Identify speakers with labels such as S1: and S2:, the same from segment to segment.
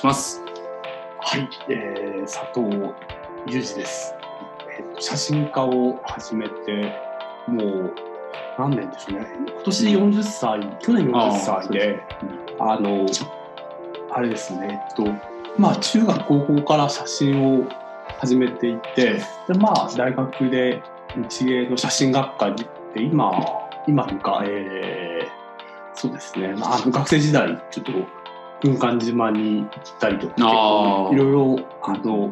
S1: します。
S2: はい、えー、佐藤裕二です。えーと写真家を始めて、もう何年でしょうね。今年40歳、去年40歳で、あの、あれですね、えっと、まあ中学高校から写真を始めていて、でまあ大学で日芸の写真学科に行って、今、今とか、えー、そうですね、まあ、学生時代、ちょっと軍艦島に行ったりとか、いろいろ、あの、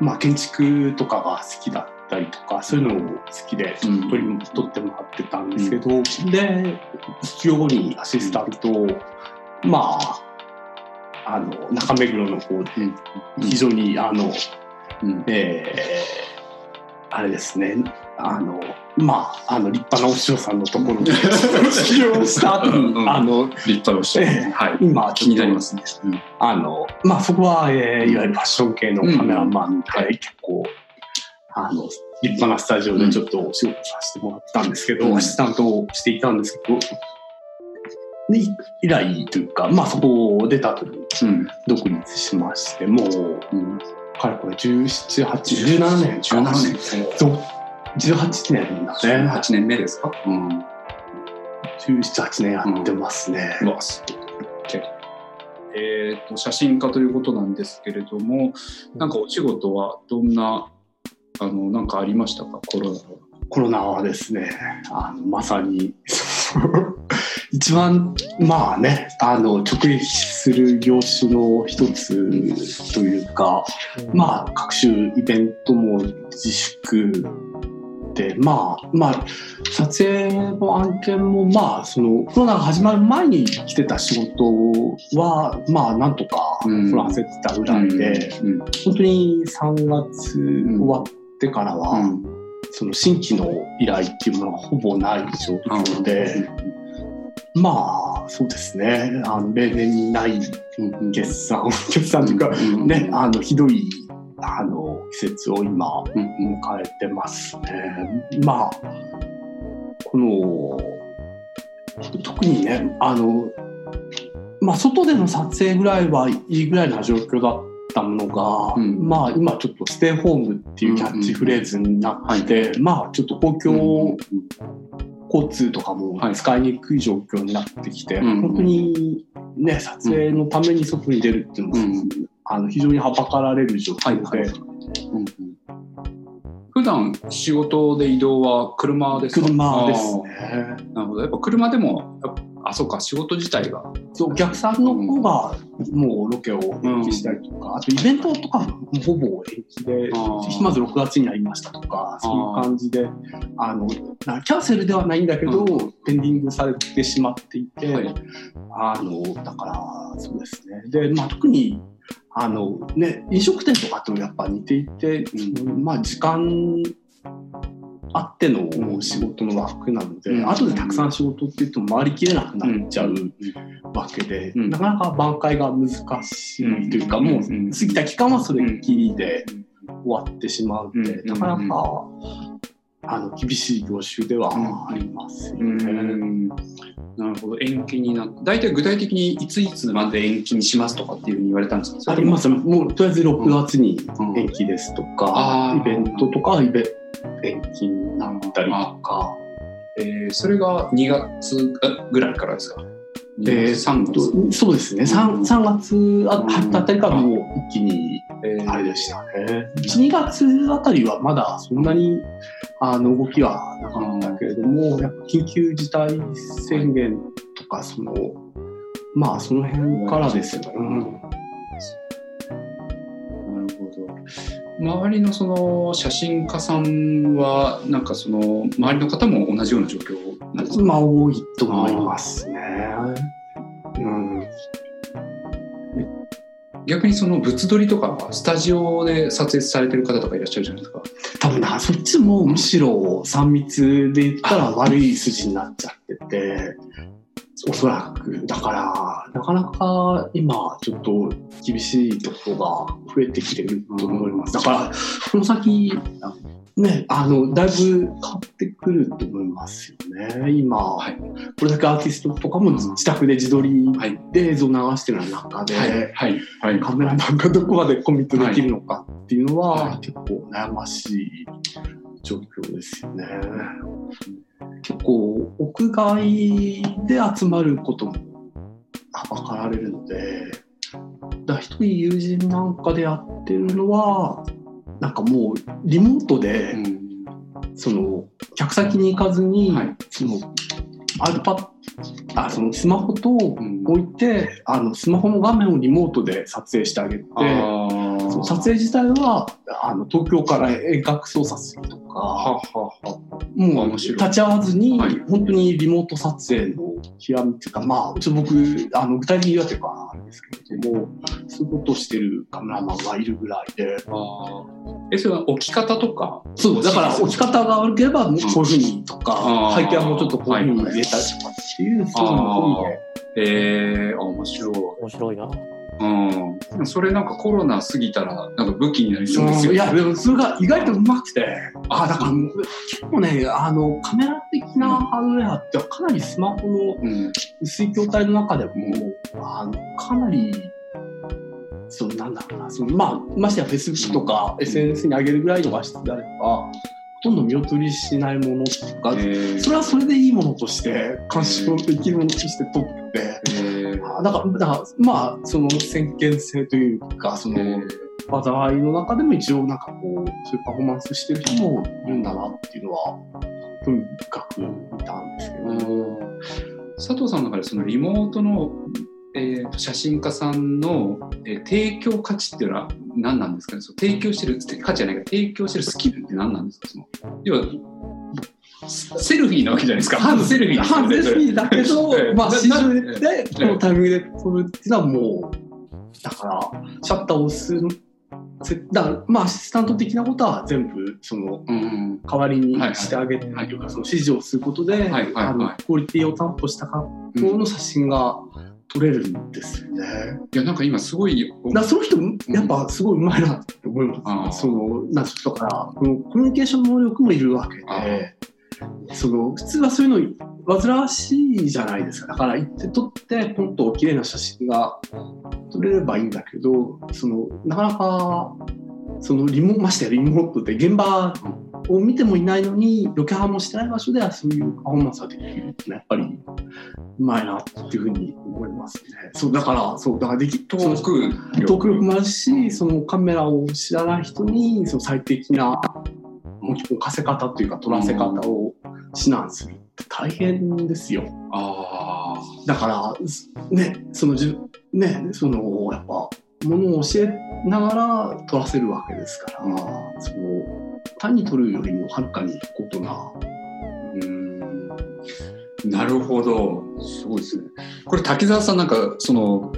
S2: まあ建築とかが好きだったりとか、そういうのも好きで、ちょっと取り取ってもらってたんですけど、で、卒業後にアシスタントを、まあ、あの、中目黒の方で、非常に、あの、
S1: うん。
S2: えーあれですね、あの、まあ、あの、立派なお師匠さんのところで。卒業した後に、
S1: うんうん。
S2: あの、
S1: 立派な人、
S2: ええ
S1: はい。
S2: 今、
S1: 気になりますね。うん。
S2: あの、まあ、そこは、えーいわゆるファッション系のカメラマンで、結構、あの、立派なスタジオでちょっとお仕事させてもらったんですけど、
S1: うん。
S2: アシスタントをしていたんですけど、でい以来というか、まあ、そこを出た後に
S1: うん。
S2: 独立しまして、もう、
S1: うん。
S2: かれこれ17、8、17年か。
S1: 17年。
S2: そう。18年だね。
S1: 18年目ですか？うん。
S2: 17、8年やってますね。
S1: うわ、す。えっと、写真家ということなんですけれども、なんかお仕事はどんな、あの、なんかありましたか？コロナは。
S2: コロナはですね、あのまさに、一番、まあね、あの、直撃する業種の一つというか、まあ、各種イベントも自粛で、まあ、まあ、撮影の案件も、まあ、その、コロナが始まる前に来てた仕事は、まあ、なんとか
S1: うん。
S2: こらせてたぐらいで、
S1: うん。
S2: 本当に3月終わってからは、
S1: うん。
S2: その新規の依頼っていうものがほぼない状況で、まあ、そうですね、あの例年にない
S1: うん。
S2: 決算、決算というか、
S1: うん。
S2: ね、あのひどいあの季節を今、
S1: うん。
S2: 迎えてますね。まあ、この、特にね、あの、まあ、外での撮影ぐらいはいいぐらいな状況だったものが、
S1: うん。
S2: まあ、今ちょっとステイホームっていうキャッチフレーズになって、まあ、ちょっと公共交通とかも
S1: はい。
S2: 使いにくい状況になってきて、
S1: うん
S2: 本当にね、撮影のために外に出るっていうのも、
S1: うん
S2: あの非常にはばかられる状況で、
S1: はいはいうん普段仕事で移動は車ですか？
S2: 車です
S1: あ
S2: ね。
S1: ー。なるほど。やっぱ車でも、あ、そうか、仕事自体が。
S2: そうお客さんの方がもうロケを延期したりとか、あとイベントとかもほぼ延期で
S1: あー。
S2: まず6月になりましたとかそういう感じであのなキャンセルではないんだけど、
S1: う
S2: ペンディングされてしまっていて、
S1: はい。
S2: あのだからそうですね。で、まあ、特にあの、ね、飲食店とかとやっぱ似ていて、
S1: うん
S2: まあ、時間あっての仕事の枠なので、
S1: うん。
S2: 後でたくさん仕事って言っても回りきれなくなっちゃうわけで、
S1: うん。
S2: なかなか挽回が難しいというか、
S1: うん。
S2: もう
S1: うん
S2: 過ぎた期間はそれっきりで終わってしまうので、
S1: うん。
S2: なかなかあの厳しい業種ではあります
S1: なるほど。延期になって大体具体的にいついつまで延期にしますとかっていうふうに言われたんですか？
S2: あります。もうとりあえず6月に
S1: うん。
S2: 延期ですとか、イベントとかはイベ延期になったりとか、
S1: えーそれが2月ぐらいからですか？
S2: で
S1: 3月、
S2: とそうですね。3, 3月あたりからもう一気に
S1: えー
S2: あれでしたね。1、2月あたりはまだそんなにあの動きはなかったけれども、やっぱ緊急事態宣言とか、その、まあその辺からですよね。うん
S1: なるほど周りのその写真家さんはなんかその周りの方も同じような状況なんですか？
S2: まあ多いと思いますね。うん、
S1: 逆にその物撮りとかスタジオで撮影されてる方とかいらっしゃるじゃないですか
S2: 多分な、そっちもむしろ3密で言ったら悪い筋になっちゃってて、おそらく。だから、なかなか今ちょっと厳しいところが増えてきてると思います。だから、この先、ね、あの、だいぶ変わってくると思いますよね。今、
S1: はい
S2: これだけアーティストとかも自宅で自撮り
S1: はい
S2: で映像流してる中で、
S1: はい。はい。はい。
S2: カメラマンがどこまでコミットできるのかっていうのは、
S1: はい
S2: 結構悩ましい状況ですよね。結構屋外で集まることもはばかられるので、だ一人友人なんかでやってるのは、なんかもうリモートで、
S1: うん
S2: その客先に行かずに、
S1: はい。
S2: その iPad あそのスマホと
S1: うん
S2: 置いて、あのスマホの画面をリモートで撮影してあげて、その撮影自体はあの東京から遠隔操作すると
S1: は
S2: か、
S1: はは。
S2: もう
S1: 面白い
S2: 立ち会わずに、
S1: はい。
S2: 本当にリモート撮影の極みっていうか、まあ、ちょっと僕、あの具体的に言うわけはあるんですけれども、そういうことをしてるカメラマンがいるぐらいで、
S1: あー。え、それは置き方とか？
S2: そう、だから置き方が悪ければ、こういうふうにとか、背景はもうちょっとこういうふうに入れたりとかっていう、そういうの込みで。
S1: えー、あ、面白い。
S3: 面白いな。
S1: うん。それなんかコロナ過ぎたら、なんか武器になりそうですよ。
S2: いや、でもそれが意外とうまくて、あ、だから結構ね、あの、カメラ的なハードウェアってかなりスマホの
S1: うん。
S2: 薄い筐体の中でも、あの、かなり、そのなんだろうな、そのまあ、ましてや Facebook とか SNS に上げるぐらいの画質であれば、ほとんど見劣りしないものっていうか、
S1: えー。
S2: それはそれでいいものとして、鑑賞できるものとして撮って、
S1: えー。
S2: あだから、だからまあ、その先見性というか、その、
S1: えー。
S2: 災いの中でも一応なんかこう、そういうパフォーマンスしてる人もいるんだなっていうのは、興味深く見たんですけど、
S1: 佐藤さんの中でそのリモートの、えーと写真家さんの、えー提供価値っていうのは何なんですかね？その提供してる価値じゃないか提供してるスキルって何なんですか？その要はセルフィーなわけじゃないですか。
S2: ハンズ
S1: セルフィーですよ
S2: ハンズセルフィーだけど
S1: ええ、
S2: まあ、
S1: な
S2: 市場
S1: な
S2: で、このタイミングで撮るっていうのはもう、だから、シャッターを押す、せだから、まあ、アシスタント的なことは全部、その、
S1: うん
S2: 代わりにしてあげて、
S1: はいはい
S2: その指示をすることで、クオリティを担保した格好の写真が撮れるんですよね。
S1: いやなんか今すごい
S2: だからその人、やっぱすごいうまいなって思います。その、なんていうのかな、このコミュニケーション能力もいるわけ
S1: あ
S2: で、その、普通はそういうの煩わしいじゃないですか。だから行って撮って、ポンと綺麗な写真が撮れればいいんだけど、その、なかなか、そのリモ、ましてやリモートで現場を見てもいないのに、ロケハンもしてない場所ではそういうパフォーマンスができるってのはやっぱりうまいなっていうふうに思いますね。そう、だから、そう、だからでき、
S1: トーク
S2: 力もあるし、そのカメラを知らない人にその最適な置かせ方というか撮らせ方を指南する。って大変ですよ。
S1: あ
S2: だから、ね、そのじね、そのやっぱものを教えながら撮らせるわけですから、その単に撮るよりもはるかにことな。
S1: あうん。なるほど。すごいですね。これ滝沢さんなんかその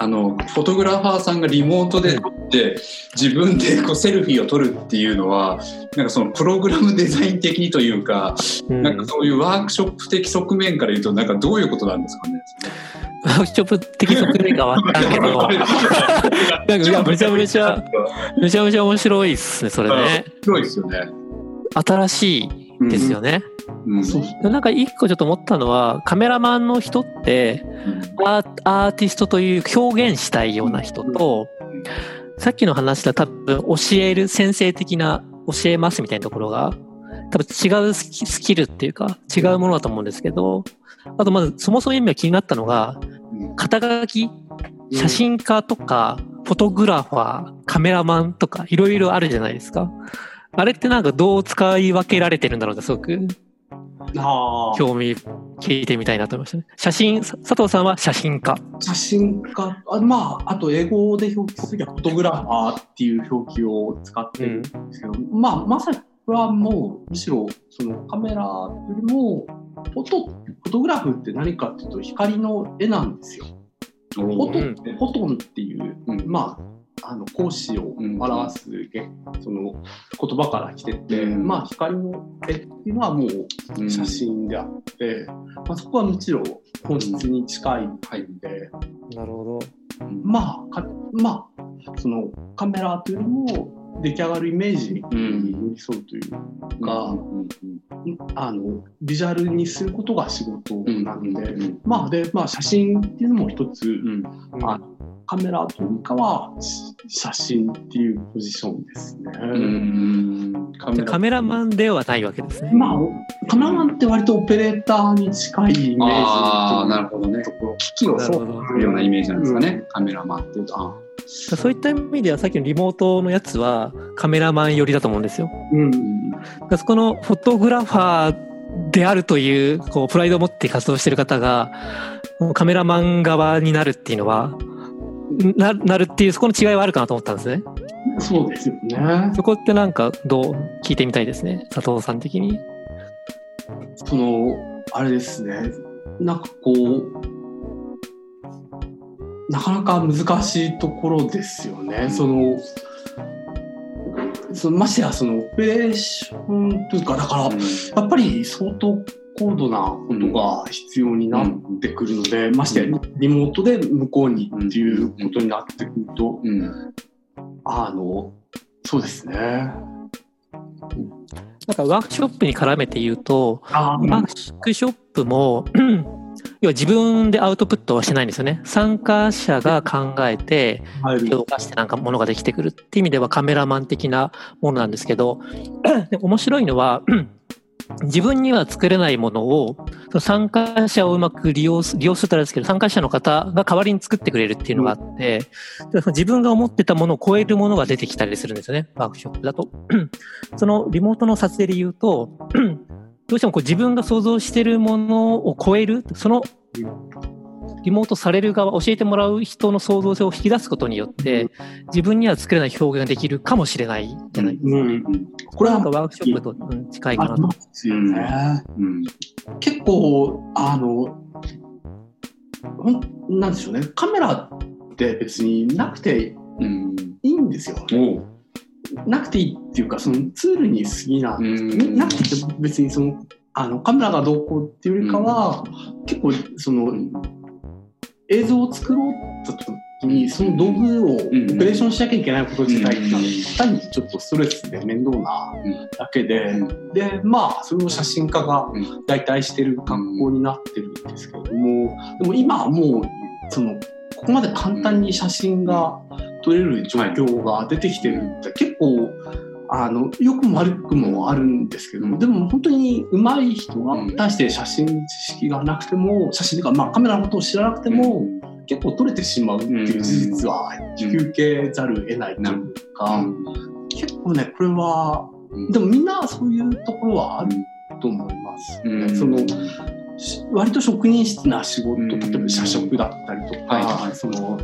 S1: あのフォトグラファーさんがリモートで撮って自分でこうセルフィーを撮るっていうのはなんかそのプログラムデザイン的にというか、
S3: うん
S1: なんかそういうワークショップ的側面から言うとなんかどういうことなんですかね？
S3: ワークショップ的側面がわからんけど、なんかめちゃめちゃ、めちゃめちゃ面白いっすね、それね。
S1: 広いですよね。
S3: 新しいですよね。
S1: うん。
S2: そう
S3: なんか一個ちょっと思ったのは、カメラマンの人って、アーアーティストという表現したいような人と、さっきの話では多分教える先生的な教えますみたいなところが多分違うスキスキルっていうか違うものだと思うんですけど、あとまずそもそも今気になったのが、
S1: うん
S3: 肩書き、写真家とか、フォトグラファー、カメラマンとかいろいろあるじゃないですか。あれってなんかどう使い分けられてるんだろうってすごく
S2: あー
S3: 興味聞いてみたいなと思いましたね。写真、さ佐藤さんは写真家。
S2: 写真家？あまああと英語で表記するときはフォトグラファーっていう表記を使ってるんですけど、まあまさにこれはもうむしろそのカメラよりもフォトフォトグラフって何かっていうと光の絵なんですよ。フォト
S3: うん
S2: ってフォトンっていう、
S1: うん
S2: まああの光子を表すげ、その言葉から来てて、
S1: うん。
S2: まあ光の絵っていうのはもう写真であって、まあ、そこはもちろん本質に近いんで、
S3: なるほど。
S2: まあかまあそのカメラというよりも出来上がるイメージに寄り添うというか、
S1: うんうん
S2: あのビジュアルにすることが仕事なので、
S1: うんうん
S2: まあでまあ写真っていうのも一つ、
S1: うん。
S2: あカメラというかはし写真っていうポジションですね。
S1: うんカ
S3: じゃあカメラマンではないわけですね。
S2: まあカメラマンって割とオペレーターに近いイメージ
S1: なるほどね。
S2: ところ
S1: 機器を操作するようなイメージなんですかね、カメラマンっていうと。あ
S3: そういった意味ではさっきのリモートのやつはカメラマン寄りだと思うんですよ。
S2: うん
S3: そこのフォトグラファーであるというこうプライドを持って活動してる方がカメラマン側になるっていうのはななるっていうそこの違いはあるかなと思ったんですね。
S2: そうですよね。
S3: そこってなんかどう聞いてみたいですね佐藤さん的に。
S2: そのあれですねなんかこうなかなか難しいところですよね。そのそのましてやそのオペレーションというかだからやっぱり相当高度なことが必要になってくるので、ましてやリモートで向こうにっていうことになってくると、
S1: うん。
S2: あのそうですね。
S3: なんかワークショップに絡めて言うと、
S2: あ
S3: ワークショップも要は自分でアウトプットはしてないんですよね。参加者が考えて
S2: 入る
S3: 動かしてなんかものができてくるっていう意味ではカメラマン的なものなんですけど、で面白いのは、自分には作れないものをその参加者をうまく利用す利用するとあれですけど参加者の方が代わりに作ってくれるっていうのがあって、でその自分が思ってたものを超えるものが出てきたりするんですよねワークショップだと。そのリモートの撮影で言うとどうしてもこう自分が想像してるものを超えるそのリモートされる側教えてもらう人の創造性を引き出すことによって自分には作れない表現ができるかもしれないじゃないですか。
S2: うん、
S1: うん
S2: これは
S3: なんかワークショップとうん近いかなと。
S2: すよね。
S1: うん
S2: 結構あのほんなんでしょうねカメラって別になくて
S1: うん
S2: いいんですよ。
S1: おう
S2: なくていいっていうかそのツールに過ぎな、
S1: うん。
S2: なくて別にそのあのカメラがどうこうっていうよりかは、結構その映像を作ろうと時にその道具をオペレーションしなきゃいけないこと自体が単にちょっとストレスで面倒なだけで、
S1: うん。
S2: でまあそれを写真家が
S1: うん。
S2: 代替してる格好になってるんですけれども、でも今はもうそのここまで簡単に写真が撮れる状況が出てきてるって結構あの良くも悪くもあるんですけどもでも本当に上手い人が対して写真知識がなくても写真とか、まあ、カメラのことを知らなくても結構撮れてしまうっていう事実は引き受けざるを得ないというか、結構ねこれはでもみんなそういうところはあると思いますよね。
S1: うん。
S2: そのし割と職人質な仕事、
S1: うん。
S2: 例えば社食だったりとか、その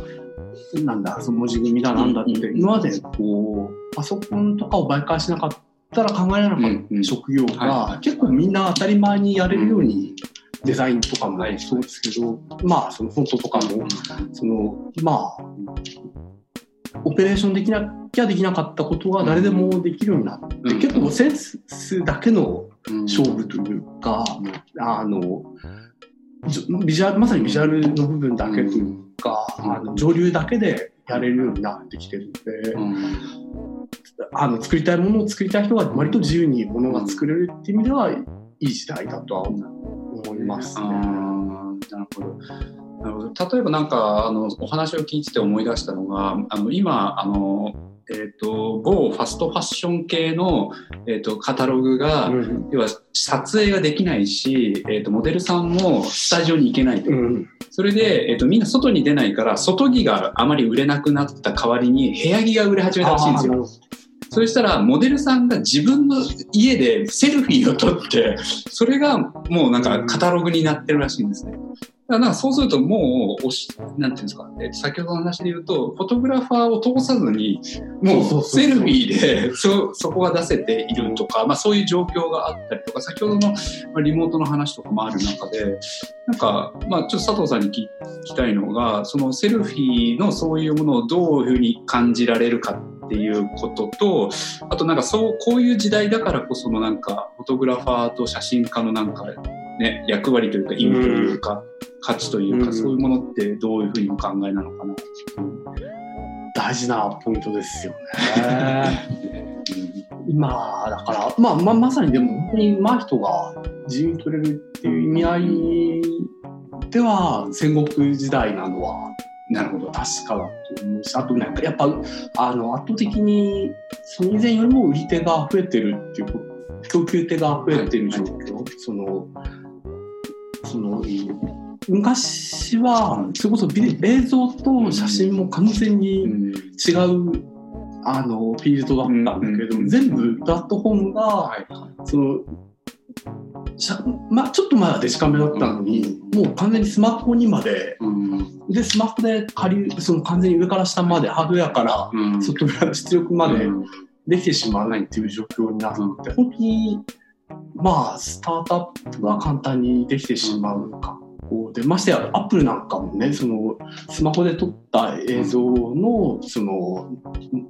S2: なんだその文字組みだなんだって、
S1: うん
S2: 今までこうパソコンとかを媒介しなかったら考えられなかった職業が、
S1: は
S2: 結構みんな当たり前にやれるように、デザインとかもそうですけど、まあそのフォントとかも、そのまあオペレーションできなきゃできなかったことが誰でもできるようになって、
S1: うん
S2: 結構センスだけの
S1: うん。
S2: 勝負というか、あのビジュアルまさにビジュアルの部分だけというか、
S1: うん
S2: あの上流だけでやれるようになってきてるので、
S1: うん
S2: あの作りたいものを作りたい人が割と自由にものが作れるっていう意味ではいい時代だとは思います
S1: あ
S2: ね。
S1: ーなるほど。なるほど例えばなんかあのお話を聞いてて思い出したのがあの今あの、えー、と某ファストファッション系の、えー、とカタログが、
S2: うん
S1: 要は撮影ができないし、えー、とモデルさんもスタジオに行けないと。
S2: うん
S1: それで、えー、とみんな外に出ないから外着があまり売れなくなった代わりに部屋着が売れ始めたらしいんですよ。そしたら、モデルさんが自分の家でセルフィーを撮って、それがもうなんかカタログになってるらしいんですね。だからなんかそうするともうおし、なんていうんですか、え先ほどの話で言うと、フォトグラファーを通さずに、も
S2: う
S1: セルフィーで そそこが出せているとか、まあそういう状況があったりとか、先ほどのリモートの話とかもある中で、なんか、まあちょっと佐藤さんに聞きたいのが、そのセルフィーのそういうものをどういうふうに感じられるかっていうことと、あとなんかそう、こういう時代だからこそのなんか、フォトグラファーと写真家のなんかね、役割というか意味というか、価値というか、
S2: うん
S1: そういうものってどういうふうにお考えなのかな。
S2: 大事なポイントですよね。今だから、まあ、ままさにでも本当に上手い人が自由に取れるっていう意味合いでは戦国時代なのは
S1: なるほど。
S2: 確かだと思うしあとなんかやっぱあの圧倒的にその以前よりも売り手が増えてるっていうこと供給手が増えてる状況、そのその昔はそれこそ映像と写真も完全に
S1: うん。
S2: 違うあのフィールドだったんだけれど全部プラットフォームが
S1: はい。
S2: そのまあ、ちょっと前はデジカメだったのに、もう完全にスマホにまで。
S1: うん。
S2: でスマホでその完全に上から下までハードウェアから
S1: うん。
S2: ソフトウェアの出力まで
S1: うん。
S2: できてしまうっていう状況になって、本当にまあスタートアップが簡単にできてしまう格好でましてやアップルなんかもねそのスマホで撮った映像のその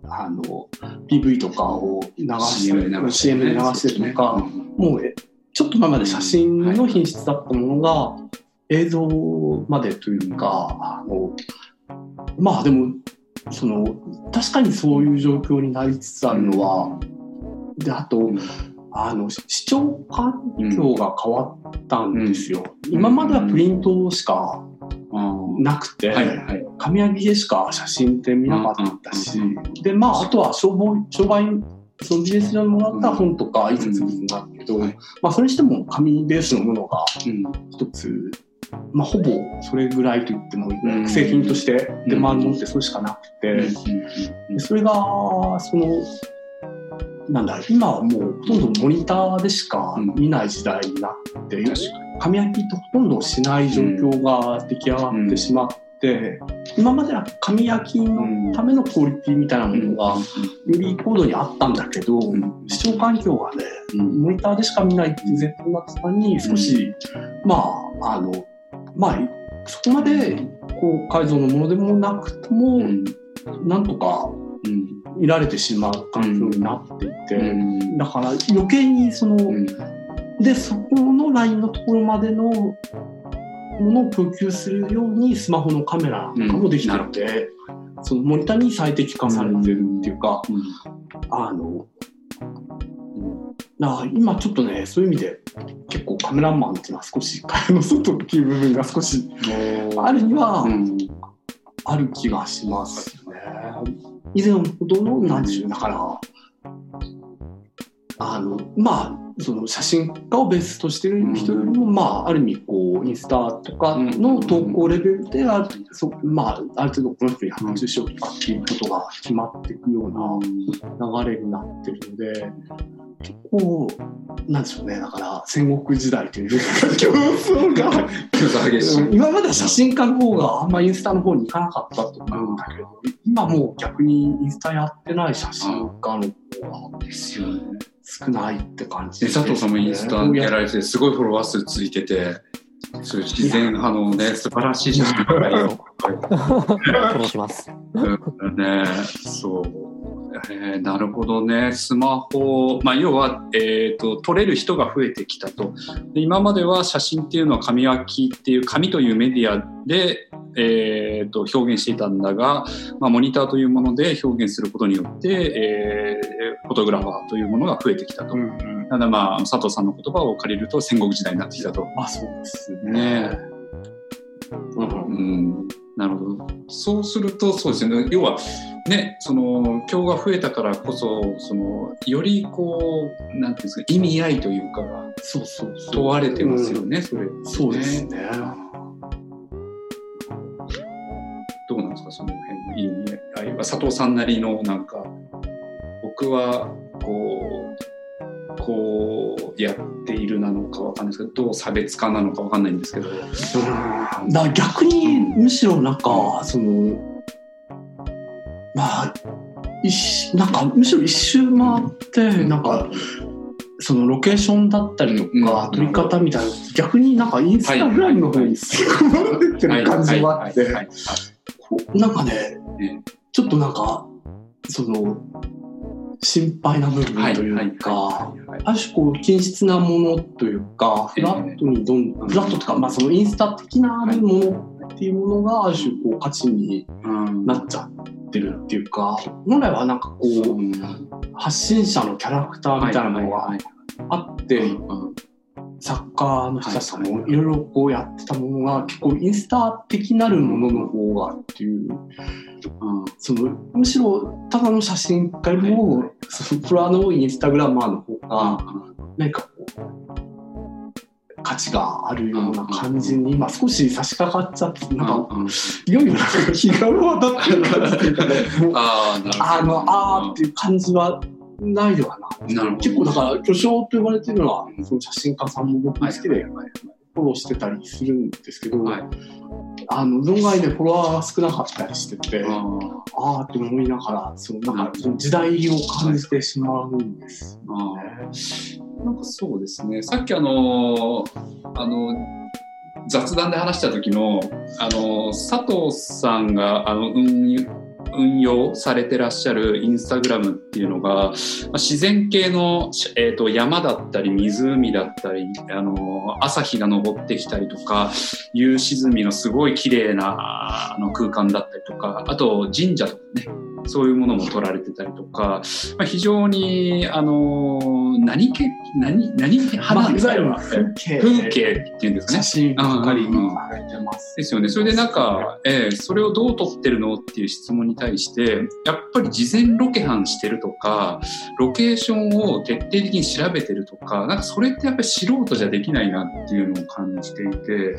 S2: あの PV とかを流して
S1: CM で流して
S2: るとか、もうえちょっと前まで写真の品質だったものが映像までというか、あのまあでもその確かにそういう状況になりつつあるのは、であと、
S1: うん
S2: あのし視聴環境が変わったんですよ、
S1: ん。
S2: 今まではプリントしか
S1: うん。
S2: なくて、
S1: はいはい。
S2: 紙焼きでしか写真って見なかったし、
S1: うん。
S2: でまああとは商売商売そのビジネス上にもらった本とか印刷物になるけど、
S1: はい。
S2: まあそれにしても紙ベースのものが
S1: うん。
S2: 一つ、まあほぼそれぐらいと言ってもいいぐらい、
S1: うん。
S2: 製品として出回るものってそれしかなくて、でそれがそのなんだ今はもうほとんどモニターでしか見ない時代になって、紙焼きってほとんどしない状況が出来上がってしまって、今までは紙焼きのためのクオリティみたいなものがより高度にあったんだけど、
S1: うん。
S2: 視聴環境がね
S1: うん。
S2: モニターでしか見ないっていう前提になってたのに少し、まああのまあそこまで高解像のものでもなくとも、
S1: うん。
S2: なんとか
S1: うん。
S2: 見られてしまう環境になっていて、
S1: うん。
S2: だから余計にその、
S1: うん。
S2: でそこのラインのところまでのものを供給するようにスマホのカメラなんかもできていて、そのモニターに最適化されてるっていうか、あのだから今ちょっとねそういう意味で結構カメラマンっていうのは少し蚊帳の外っていう部分が少しあるには
S1: うん。
S2: ある気がしますね。以前ほどのなんでしょうだからあのまあその写真家をベースとしてる人よりも、まあある意味こうインスタとかの投稿レベルである,、そまあ、ある程度この人に発注しようとかっていうことが決まっていくような流れになってるので結構なんでしょうねだから戦国時代というか競争が。
S1: 競争激しい。
S2: 今までは写真家の方があんまインスタの方に行かなかったと思うんだけど、今もう逆にインスタやってない写真家の方が
S1: ですよね。
S2: 少ないって感じ
S1: で佐藤さんもインスタやられて、すごいフォロワー数ついてて、そういう自然派のね、素晴らしい写真ばっかりを。
S3: フォローします。
S1: うんね、そう。えーなるほどね。スマホ、まあ、要は、えー、と撮れる人が増えてきたとで今までは写真っていうのは紙焼きっていう紙というメディアで、えー、と表現していたんだが、まあ、モニターというもので表現することによって、えーフォトグラファーというものが増えてきたと。
S2: うんうん
S1: ただまあ佐藤さんの言葉を借りると戦国時代になってきたと。
S2: まあそうですね
S1: ね
S2: うん
S1: うん、なるほど。そうすると、そうですね。要は、ね、その、今日が増えたからこそ、その、よりこう、なんていうんですか、意味合いというかが
S2: そうそうそう
S1: 問われてますよね、それ。
S2: そうですね
S1: どうなんですか、その辺の意味合いは。佐藤さんなりの、なんか、僕は、こう、こうやっているなのかわかんないですけど、どう差別化なのかわかんないんですけど。
S2: だから逆にむしろなんかそのまあなんかむしろ一周回ってなんかそのロケーションだったりとか
S1: うん。
S2: 撮り方みたいな逆になんかインスタグラムの方に吸い込まれてる感じもあってなんかね
S1: ね。
S2: ちょっとなんかその心配な部分というか。ある種こう均質なものというかフラットにどんフラットとか、まあ、そのインスタ的なものっていうものがある種こう価値に
S1: うん
S2: なっちゃってるっていうか本来はなんかこう発信者のキャラクターみたいなのがあって、
S1: うん
S2: 作家の人たちもいろいろこうやってたものが結構インスタ的なるものの方がっていう。
S1: うん。
S2: そのむしろただの写真家よりもそのフォロワーのインスタグラマーの方が何かこう価値があるような感じに今少し差し掛かっちゃってなんかいよいよなんか日が渡ってる感じっていうかねもう
S1: あーなるほど。
S2: あのあーっていう感じはないではな。い
S1: な
S2: 結構だから巨匠と呼ばれてるのはその写真家さんも僕好きでフォローしてたりするんですけど、
S1: はい。
S2: あの論外でフォロワーが少なかったりしてて、
S1: あ
S2: ああって思いながらそのなんかその時代を感じてしまうんです。ね。
S1: ー。なんかそうですね。さっきあのあの雑談で話した時のあの佐藤さんがあの運運用されてらっしゃるインスタグラムっていうのが、まあ自然系の、えー、と山だったり湖だったりあの朝日が昇ってきたりとか夕沈みのすごい綺麗なあの空間だったりとかあと神社とかね。そういうものも撮られてたりとか、まあ、非常にあの何系何何派
S2: まあ、
S1: なんですか、
S2: いわゆる風景
S1: 風景っていうんですかね
S2: 写。真ばっかり
S1: うんうんうん
S2: 上げてます。
S1: ですよね。それでなんか、ええそれをどう撮ってるのっていう質問に対して、やっぱり事前ロケハンしてるとか、ロケーションを徹底的に調べてるとか、なんかそれってやっぱり素人じゃできないなっていうのを感じていて、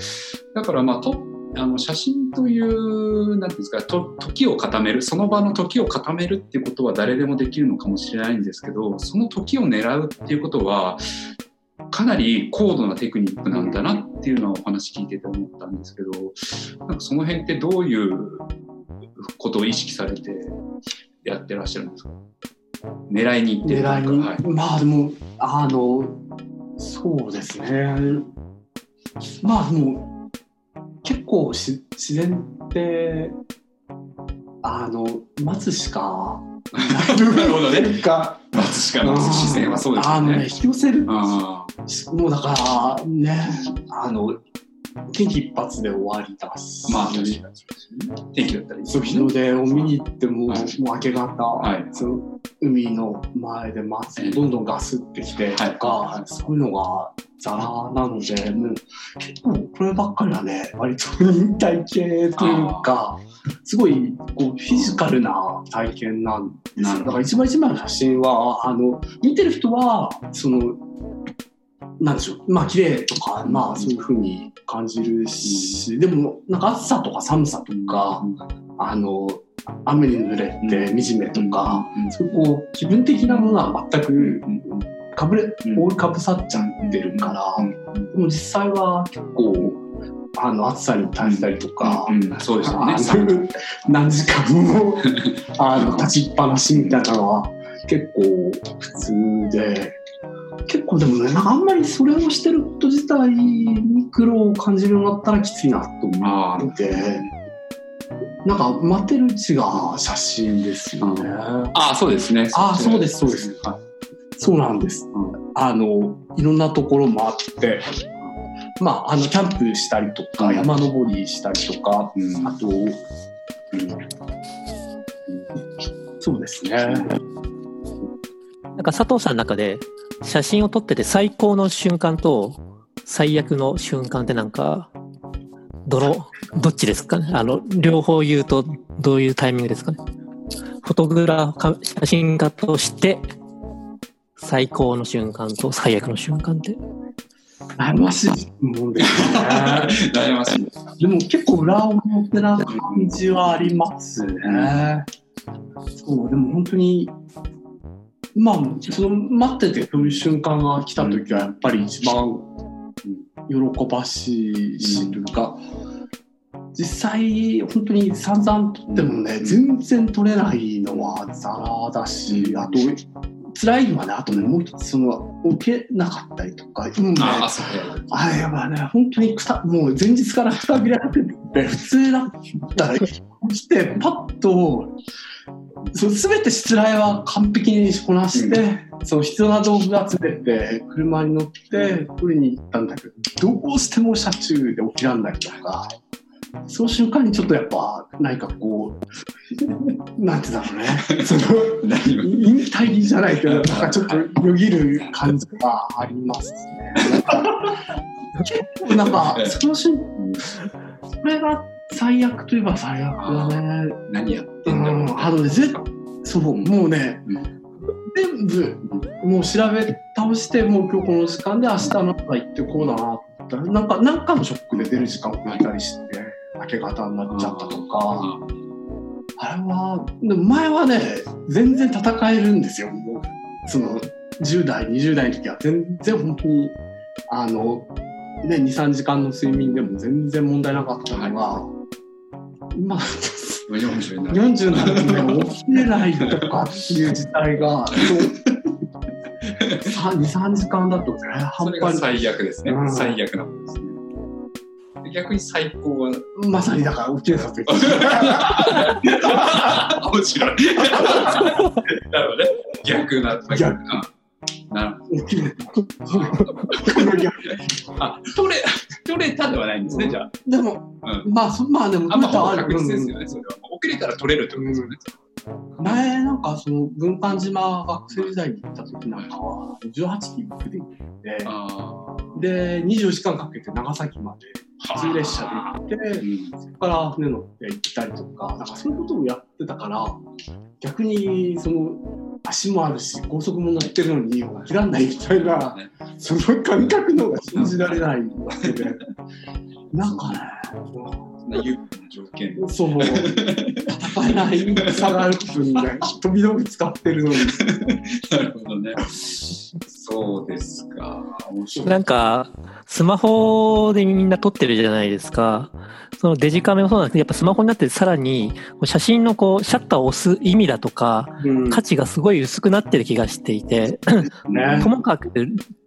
S1: だからまあ、とあの写真という、なんていうんですか、と時を固める、その場の時を固めるっていうことは誰でもできるのかもしれないんですけど、その時を狙うっていうことは、かなり高度なテクニックなんだなっていうのはお話聞いてて思ったんですけど、なんかその辺ってどういうことを意識されてやってらっしゃるんですか？狙いに行ってる
S2: 狙いに、
S1: はい。
S2: まあでもあのそうですね。まあでも結構し自然ってあの待つしか
S1: なるほどね待つしかない自然はそうですよね。
S2: あのね引き寄せる
S1: あ
S2: もうだからねあの天気一発で終わりだし。
S1: ーまあ、天気だったらいいです
S2: そう日の出を見に行っても、
S1: はい。
S2: もう明け方、
S1: はい。
S2: その海の前で待つどんどんガスってきてとか、
S1: はい
S2: そういうのがザラなのでもう結構こればっかりはね割と忍耐系というかすごいこうフィジカルな体験なんですよ。だから一枚一枚の写真はあの見てる人はそのなんでしょう。まあ綺麗とかまあそういうふうに感じるしでもなんか暑さとか寒さとかあの雨に濡れて惨めとか、
S1: うん。
S2: そういうこう気分的なものは全く
S1: うん。
S2: かぶれ
S1: うん。
S2: 覆いかぶさっちゃってるから、
S1: うん。
S2: でも実際は結構あの暑さに耐えたりとか、
S1: うん。うん。そうですよね。
S2: 何時間も あの立ちっぱなしみたいなのは結構普通で結構でもねなんかあんまりそれをしてること自体に苦労を感じるようになったらきついなと
S1: あ
S2: 思ってなんか待ってるうちが写真ですよね。
S1: あー、そうですね。
S2: あーそうですそうです
S1: は
S2: そうなんです。あのいろんなところもあって、まああのキャンプしたりとか、
S1: うん
S2: 山登りしたりとか、
S1: いうん
S2: あと、そうですね。
S3: なんか佐藤さんの中で写真を撮ってて最高の瞬間と最悪の瞬間ってなんか、どの、どっちですかね？あの、両方言うとどういうタイミングですかね？フォトグラファ写真家として最高の瞬間と最悪の瞬間って。
S2: 悩ましいもんですね。
S1: 悩ましい。で
S2: も結構裏表な感じはありますね。そう、でも本当に、まあ、その待っててそういう瞬間が来た時はやっぱり一番喜ばしいし、というか、実際本当に散々撮ってもね、全然撮れないのはザラだし、あと、辛いのはね、あとね、もう一つ、その、受けなかったりとか、うん。ね
S1: ああ、そう
S2: あれはね、本当にくた、もう前日からくたびれてて、普通だったら、来て、パッと、そう全て失礼は完璧にこなして、その必要な道具が集めて、車に乗って取りに行ったんだけど、どうしても車中で起きらんないとか、その瞬間にちょっとやっぱ、何かこう、なんてだろうね。その、引退じゃないけど、なんかちょっとよぎる感じがありますね。結構なんか、その瞬これが最悪といえば最悪だね。
S1: 何やって
S2: うん
S1: だろう。
S2: ん、あのね、ぜそう、もうね、
S1: うん
S2: 全部、もう調べ倒して、もう今日この時間で明日の朝行ってこうだなったら、なんか、なんかのショックで出る時間遅れたりして、明け方になっちゃったとか、あれは、でも前はね、全然戦えるんですよ。もうその、10代、20代の時は全然本当に、あの、ね、2、3時間の睡眠でも全然問題なかったのが、今、
S1: 40になる。
S2: 40になるとね、起きれないとかっていう事態が、そう2、3時間だとね、
S1: そ
S2: 半端に
S1: 最悪ですね。
S2: うん
S1: 最悪なことですね。で逆に最高は、
S2: まさにだから起きれたというか、
S1: 面白い。なるほどね。逆な、
S2: 逆
S1: な。なるほ。ど。あ、取れたではないんですね、じゃあ。
S2: でも、
S1: う
S2: まあ、そまあでも、
S1: あんまほぼ
S2: ある
S1: 確実ですよね、それは。起きれたら取れるってことですよね。
S2: 前なんかその軍艦島学生時代に行った時なんかは18機僕で行って
S1: あ
S2: で24時間かけて長崎まで普通列車で行って
S1: うん。
S2: そこから船乗って行ったりとかなんかそういうことをやってたから逆にその足もあるし高速も乗ってるのに起きらんないみたいなその感覚の方が信じられないわけで。なんかね
S1: な有利な条件で。
S2: そう戦えない差があることにね飛び道具使ってるのに。
S1: なるほどね。そうですか。面白い。
S3: なんか、スマホでみんな撮ってるじゃないですか。そのデジカメもそうなんですけど、やっぱスマホになってさらに、写真のこう、シャッターを押す意味だとか、
S2: うん
S3: 価値がすごい薄くなってる気がしていて、
S2: ね
S3: ともかく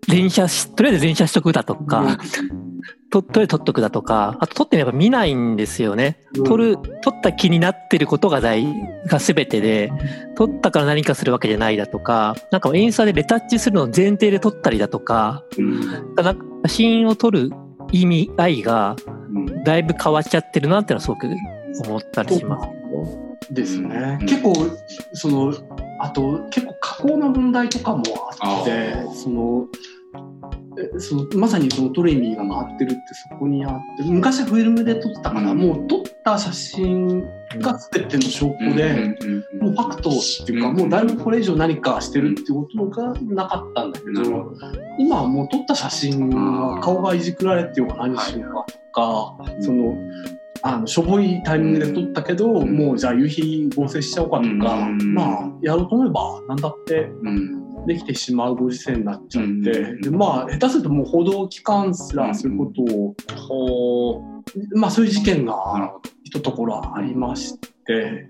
S3: 連写し、とりあえず連写しとくだとか、と、とりあえず撮っとくだとか、あと撮ってみれば見ないんですよね。撮る、撮った気になってることが大、が全てで、撮ったから何かするわけじゃないだとか、なんかインスタでレタッチするのを前提で撮ったりだとか、
S2: うん。
S3: なんか写真を撮る意味合いが
S1: うん。
S3: だいぶ変わっちゃってるなっていうのはすごく思ったりします。
S2: ですね、
S1: うん。
S2: 結構そのあと結構加工の問題とかもあってそのえそのまさにその撮る意味が回ってるってそこにあって昔はフィルムで撮ったから、
S1: うん。
S2: もう撮った写真が全ての証拠で、もうファクトっていうか、
S1: うん。
S2: もうだいぶこれ以上何かしてるってことがなかったんだけど。今はもう撮った写真は顔がいじくられてようが何しようかとか、そのあのしょぼいタイミングで撮ったけど、
S1: ん。
S2: もうじゃあ夕日合成しちゃおうかとか、
S1: うん。
S2: まあやろうと思えば何だって
S1: うん。
S2: できてしまうご時世になっちゃって、
S1: うん
S2: でまあ下手するともう報道機関すらそういうことを、
S1: ほ
S2: まあそういう事件が。一ところありまして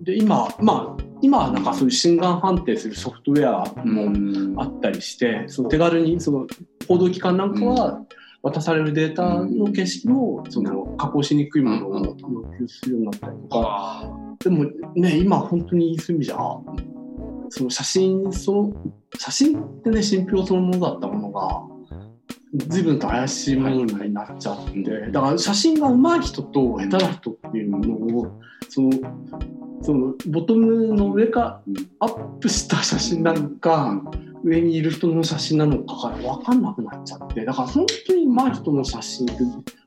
S2: で今まあ今はなんかそういう心眼判定するソフトウェアも
S1: うん。
S2: あったりして、その手軽にその報道機関なんかは渡されるデータの形式もその加工しにくいものを要求するようになったりとか、
S1: あ
S2: でもね今本当にそういう意味じゃその写真その写真ってね信憑そのものだったものが随分と怪しいものになっちゃって、だから写真が上手い人と下手な人っていうものをそのそのボトムの上かアップした写真なのか、上にいる人の写真なのかが分かんなくなっちゃってだから本当に上手い人の写真って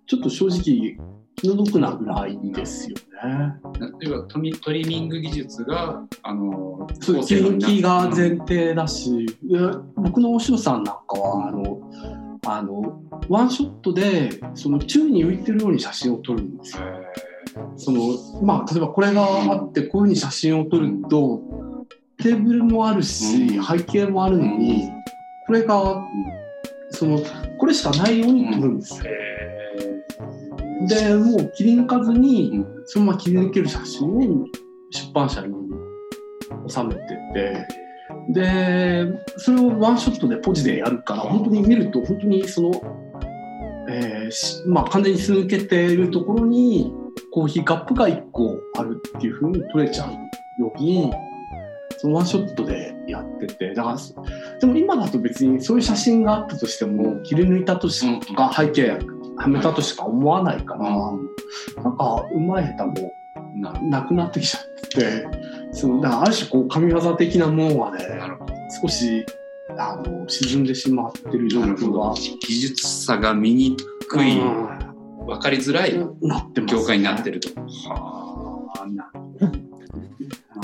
S2: ちょっと正直気の毒なぐらいですよね。
S1: 要はトミトリミング技術が、あの、
S2: そう
S1: 後世の
S2: 人気が前提だし、で僕のおしろさんなんかはあのあのワンショットでその宙に浮いてるように写真を撮るんですよ。そのまあ、例えばこれがあってこういうふうに写真を撮るとテーブルもあるし
S1: うん
S2: 背景もあるのにこれがそのこれしかないように撮るんですよ。でもう切り抜かずに
S1: うん。
S2: そのまま切り抜ける写真を出版社に収めててでそれをワンショットでポジでやるから本当に見ると本当にその、えーしまあ、完全にす抜けているところにコーヒーカップが1個あるっていう風に撮れちゃうようにそのワンショットでやっててだからでも今だと別にそういう写真があったとしても切り抜いたとしか背景はめたとしか思わないから、なんか、うまい下手も
S1: なる
S2: なくなってきちゃって、そのだからある種こう神業的なものはね。少しあの沈んでしまってる状況が
S1: ど。技術差が見にくい、分かりづらい業界になってると。はあ、な。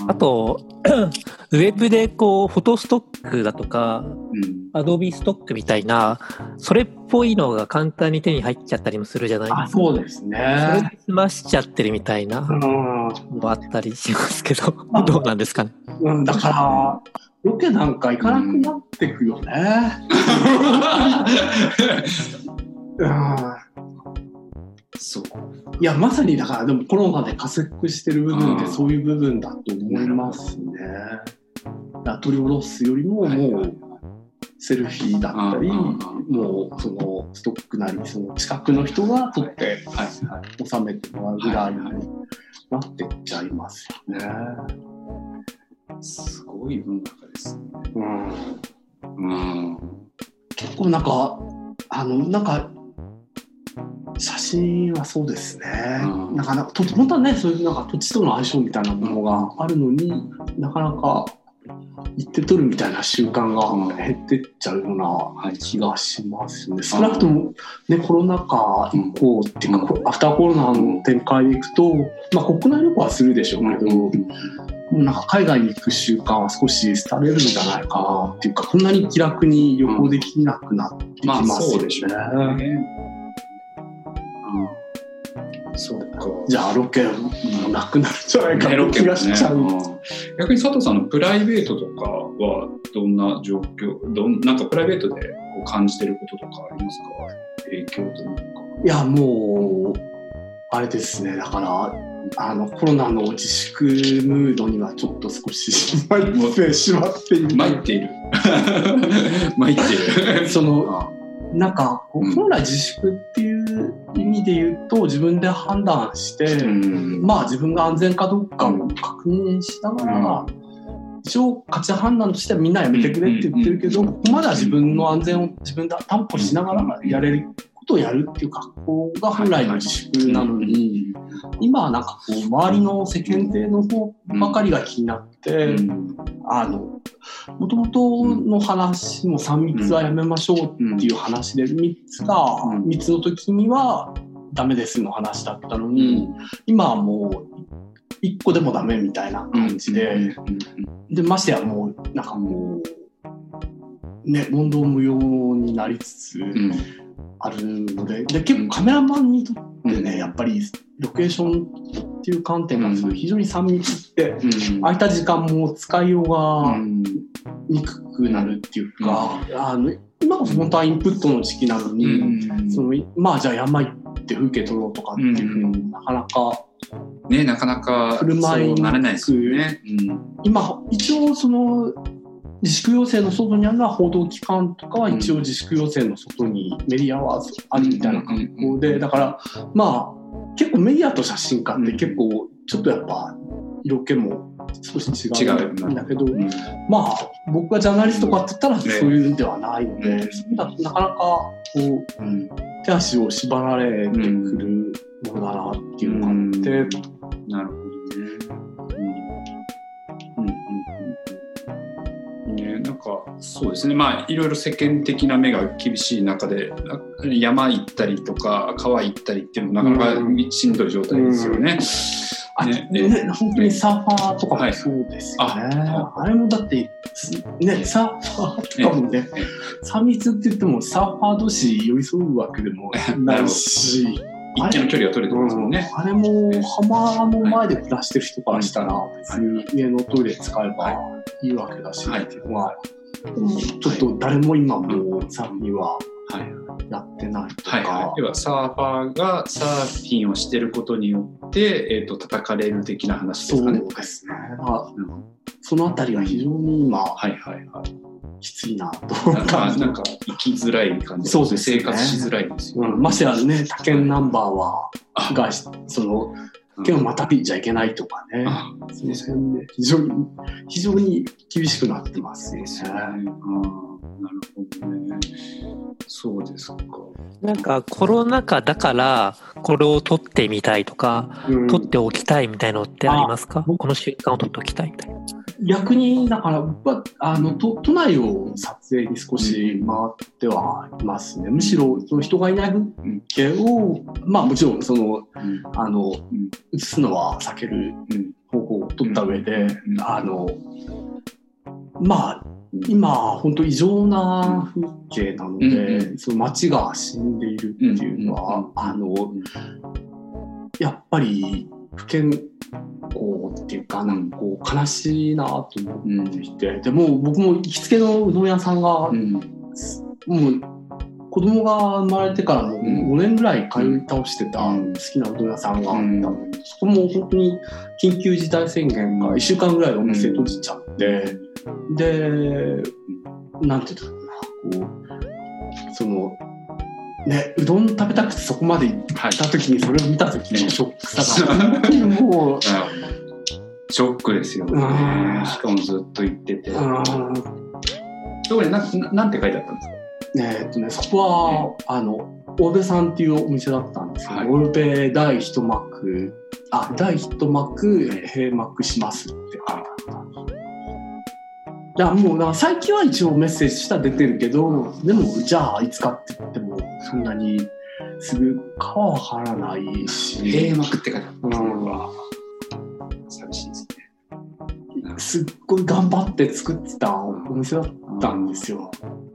S3: あと、ウェブでこう、フォトストックだとか、
S1: うん、
S3: アドビストックみたいな、それっぽいのが簡単に手に入っちゃったりもするじゃない？
S2: あ
S3: ですか。
S2: そうです
S3: それ
S2: ね。
S3: で済ましちゃってるみたいな
S2: うん
S3: のもあったりしますけど、
S2: あ
S3: どうなんですかね？
S2: うん、だから、ロケなんか行かなくなってくよね。うん
S1: そう。
S2: いや、まさにだから、でもコロナで加速してる部分って
S1: うん
S2: そういう部分だと思いますね。取り下ろすよりも、もう、セルフィーだったり、もう、その、ストックなり、その、近くの人が撮って
S1: はいはい。
S2: 収めてもらうぐらいになってっちゃいますよね。
S1: すごい文化ですね。
S2: うん
S1: うん。
S2: 結構なんか、あの、なんか、写真はそうですね。
S1: うん
S2: なかなか、と本当はね、そういうなんか土地との相性みたいなものがあるのに、なかなか行って撮るみたいな習慣が減ってっちゃうような気がしますね。少なくとも、ね、コロナ禍以降っていうか、アフターコロナの展開でいくと、まあ国内旅行はするでしょうけど、もうなんか海外に行く習慣は少し廃れるんじゃないかなっていうか、こんなに気楽に旅行できなくなってき
S1: まあ
S2: ますよね。
S1: そうでしょうね。うん。そうか。
S2: じゃあロケもなくなるんじゃないかって気がしちゃう。
S1: うん逆に佐藤さんのプライベートとかはどんな状況どんなんかプライベートでこう感じてることとかありますか？影響というか。
S2: いや、もう、あれですね、だから、あの、コロナの自粛ムードにはちょっと少し 参ってしまっている。
S1: 参っている。参っている。
S2: その、
S1: あ
S2: なんか、本来自粛っていう意味で言うと、自分で判断して、
S1: うん。
S2: まあ自分が安全かどうかを確認しながら、一応価値判断としてはみんなやめてくれって言ってるけど、ここまでは自分の安全を自分で担保しながらやれることをやるっていう格好が本来の自粛なのに、今はなんかこう周りの世間体の方ばかりが気になって、
S1: うん
S2: あの、もともとの話も3密はやめましょうっていう話で、3つが
S1: うん。
S2: 密の時にはダメですの話だったのに、今はもう1個でもダメみたいな感じで、で、ましてやもう、なんかもう、ね、問答無用になりつつ
S1: うん
S2: あるので、で、結構カメラマンにとってね、やっぱりロケーションっていう観点からすると非常に3密って、
S1: うん。
S2: 空いた時間も使いよう
S1: う
S2: が
S1: ん
S2: にくくなるっていうか、あの今こそ本当はインプットの時期なのに、そのまあじゃあ山行って風景撮ろうとかっていうふうになかなか
S1: ねなかなか
S2: 振る舞いに
S1: なれないですよね。
S2: 今一応その自粛要請の外にあるのは報道機関とかは一応自粛要請の外にメディアはあるみたいな格好でだからまあ結構メディアと写真家って結構ちょっとやっぱ色気も少し違うんだけど
S1: うん
S2: まあ僕がジャーナリストかって言ったら
S1: ね
S2: そういうんではないの
S1: うん。
S2: で、そうだとなかなかこう
S1: うん。
S2: 手足を縛られてくるものだなっていうのがあって、
S1: なるほどか。そうですね。まあいろいろ世間的な目が厳しい中でな山行ったりとか川行ったりっていうのもなかなかしんどい状態ですよね。
S2: あ
S1: ね
S2: ね本当にサーファーとか
S1: はい。
S2: もそうですよね。
S1: あ
S2: あれもだって、ね、サーファーとかもね、3密って言ってもサーファー同士寄り添うわけでもないし、
S1: 一定の距離が取れてますもんね。
S2: あれも浜の前で暮らしてる人からしたら別に家のトイレ使えばいいわけだし、
S1: はい。
S2: っていちょっと誰も今もうサーフィンは
S1: はい。
S2: やってないとか、
S1: はいはい、要はサーファーがサーフィンをしてることによって、えー、と叩かれる的な話です
S2: そう
S1: かね。
S2: ですね。だから
S1: うん
S2: そのあたりが非常に今
S1: はいはいはい。
S2: きついなと。
S1: なんか
S2: 感じ
S1: なんか生きづらい感じ
S2: そうですね。
S1: 生活しづらいですよ、
S2: うん、ましてやね、他県ナンバーは、
S1: あ。
S2: が、その、県をまたぎじゃいけないとかね、
S1: あ
S2: その辺で非常に、非常に厳しくなってますよね。
S1: ですよね。うんなるほどね。そうですか。
S3: なんかコロナ禍だからこれを撮ってみたいとか、
S2: うん
S3: 撮っておきたいみたいのってありますか？
S2: あ
S3: この瞬間を撮っておきたいみたいな。
S2: 逆に、だから、僕はあの都都内を撮影に少し回ってはいますね。むしろ、その人がいない風景を、まあもちろん、その、
S1: うん。
S2: あの、
S1: ん
S2: 映すのは避ける
S1: うん
S2: 方法を取った上で、
S1: うん。
S2: あの、まあ、今、本当異常な風景なので、その街が死んでいるっていうのは、あの、やっぱり不健康っていうか、なんかこう悲しいなと思っていて、でもう僕も行きつけのうどん屋さんが、
S1: うん。
S2: もう子供が生まれてからも
S1: うん
S2: 5年ぐらい通い倒してた
S1: うん。
S2: 好きなうどん屋さんがあった
S1: うん。
S2: ので、そこも本当に緊急事態宣言が1週間ぐらいお店閉じちゃって、で、なんていうのかな、こう、その、ね、うどん食べたくてそこまで行っ
S1: はい。
S2: た時にそれを見た時のショックさが、本当にもう、
S1: ショックですよ
S2: う
S1: ね
S2: ん。
S1: しかもずっと言ってて。になななんて書いてあったんですか？
S2: えーっとね、そこは、あの、大部さんっていうお店だったんですけど、
S1: はい。
S2: オールペ第一幕、あ、第一幕閉幕しますって書いてあったもう、だから最近は一応メッセージしたら出てるけど、でも、じゃあ、いつかって言っても、そんなにすはわからないし、
S1: 閉幕って書いてあったんですね
S2: うん
S1: わ寂しいですね。
S2: すっごい頑張って作ってたお店だったんですよ。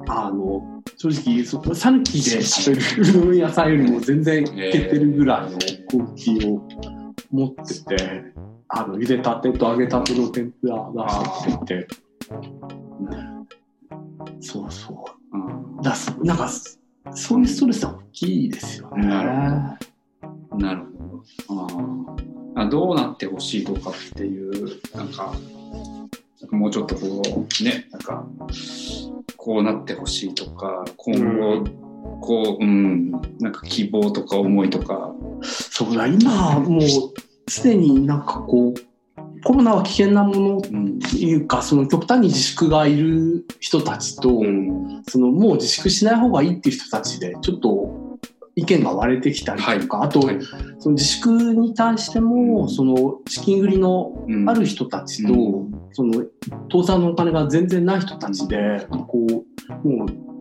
S2: あの、正直、そこ、讃岐で食べるうどん屋さんよりも全然いけてるぐらいのクオリティを持ってて、あの、茹でたてと揚げたての天ぷら出してて、そうそう。
S1: うん。
S2: だす。なんか、そういうストレスは大きいですよね。
S1: ななるほど。あどうなってほしいとかっていう、なんか、なんかもうちょっとこう、ね、なんか、こうなってほしいとか、今後、こう、うん、なんか希望とか思いとか、
S2: そうだ、今、もう、すでになんかこう、コロナは危険なもの
S1: うん、
S2: っていうか、その極端に自粛がいる人たちと、
S1: うん、
S2: そのもう自粛しない方がいいっていう人たちで、ちょっと意見が割れてきたりとか、あと、
S1: はい。
S2: その自粛に対しても、その資金繰りの
S1: うん。
S2: ある人たちと、
S1: う
S2: その倒産のお金が全然ない人たちで、こう、もう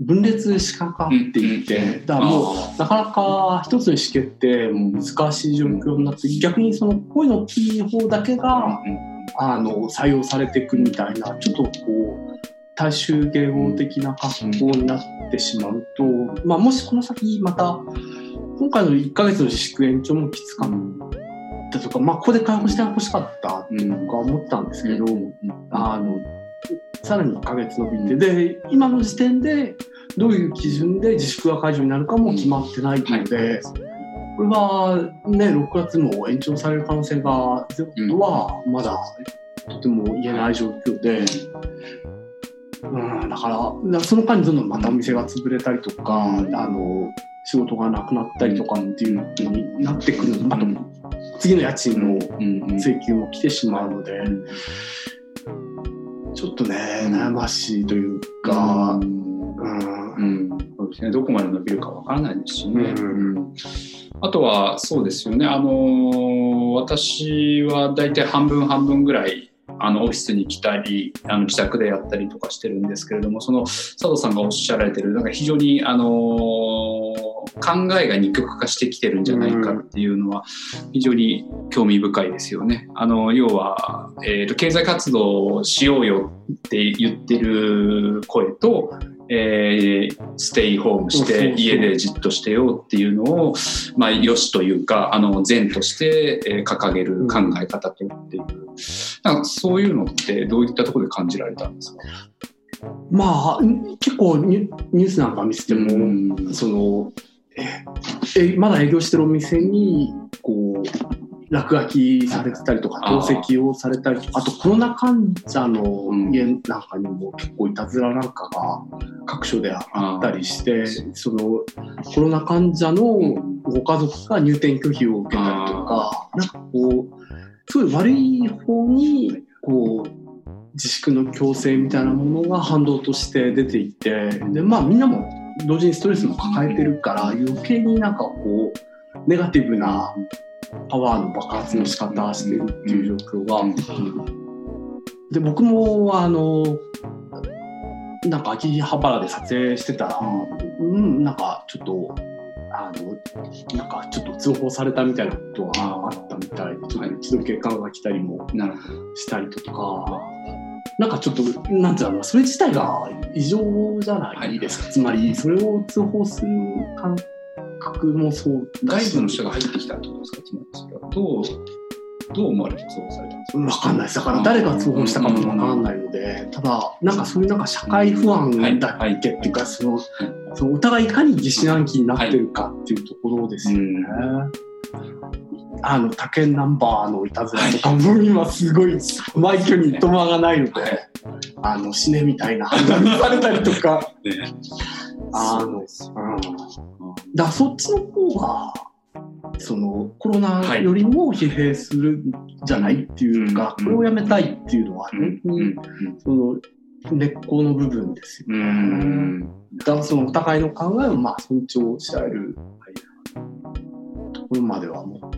S2: 分裂しかかっていって、
S1: うん
S2: だからもう、
S1: あ
S2: なかなか一つにしけってもう難しい状況になって、逆にその声の大きい方だけ
S1: ー
S2: が、
S1: うん
S2: あの採用されていくみたいなちょっとこう大衆迎合的な格好になってしまうと、まあ、もしこの先また今回の1ヶ月の自粛延長もきつかったとか、まあ、ここで解放してほしかったって僕は思ったんですけど、あのさらに1ヶ月伸びてで今の時点でどういう基準で自粛が解除になるかも決まってないので。これはね、6月も延長される可能性がゼロとはまだとても言えない状況で、うん、だから、その間にどんどんまたお店が潰れたりとか、あの、仕事がなくなったりとかっていう風になってくる。あと、次の家賃の請求も来てしまうので、ちょっとね、悩ましいというか、
S1: うん。
S2: うん、
S1: うん。そうですね、どこまで伸びるかわからないですしね。
S2: うん。
S1: うん。あとはそうですよね、あのー私は大体半分半分ぐらいあのオフィスに来たりあの自宅でやったりとかしてるんですけれどもその佐藤さんがおっしゃられてるなんか非常に、あのー考えが二極化してきてるんじゃないかっていうのは非常に興味深いですよね。あの要は、えーと経済活動をしようよって言ってる声と、えーステイホームして家でじっとしてよっていうのを、まあ、よしというかあの善として、えー掲げる考え方とっていう、なんかそういうのってどういったところで感じられたんですか？
S2: まあ、結構ニュニュースなんか見てても、
S1: うん
S2: そのええまだ営業してるお店にこう落書きされてたりとか透析をされたりあとコロナ患者の
S1: うん。
S2: 家なんかにも結構いたずらなんかが各所であ
S1: あ
S2: ったりしてそのコロナ患者のご家族が入店拒否を受けたりとかなんかこうすごい悪い方にこう自粛の強制みたいなものが反動として出ていてでまあみんなも同時にストレスも抱えてるから余計になんかこうネガティブなパワーの爆発の仕方してるっていう状況が、で僕もあのなんか秋葉原で撮影してたら、うん、なんかちょっとあのなんかちょっと通報されたみたいなことがあったみたいでちょっと一度警官が来たりも。したりとか。なんかちょっと、なんていうの、それ自体が異常じゃないですか。つまり、それを通報する感覚もそう
S1: 外部の人が入ってきたってことですか？つまりそれはどう、どう思われて通報されたんですか？
S2: わかんないです。だから誰が通報したかもわかんないので、ただ、なんかそういうなんか社会不安だっけっていうか、その、そのお互いいかに疑心暗鬼になってるかっていうところですよね。あの、他県ナンバーのいたずらとかも今すごい、枚挙にとまがないので、あの、死ねみたいな 判断されたりとか、
S1: ね
S2: あの、うん。だそっちの方が、そのコロナよりも疲弊するんじゃないっていうか、
S1: うん
S2: これをやめたいっていうのは、
S1: うん
S2: 本当にその根っこの部分ですよ
S1: う
S2: ね。
S1: ん。
S2: だからそのお互いの考えをまあ尊重し合えるところまでは持っ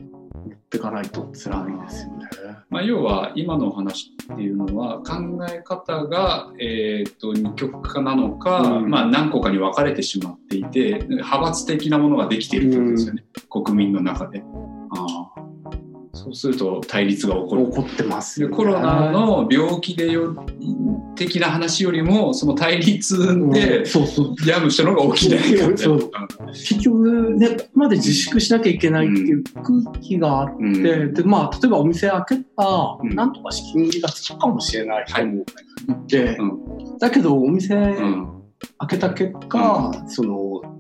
S2: ていかないと辛いですよね。
S1: まあ、要は今のお話っていうのは考え方が、えー、と二極化なのか、
S2: うん
S1: まあ、何個かに分かれてしまっていて派閥的なものができているってことですよね、国民の中で。そうすると対立が起こる。
S2: 起こってますよね。
S1: でコロナの病気でよ的な話よりもその対立で
S2: そうそう。
S1: 病む人の方が大きいんじゃないかみたいな
S2: そう。結局ね、まで自粛しなきゃいけないっていう空気があって、
S1: うん。
S2: で、まあ、例えばお店開けたら、
S1: うん。
S2: なんとか資金がつくかもしれない人もいて、
S1: う
S2: だけどお店
S1: うん。
S2: 開けた結果、その、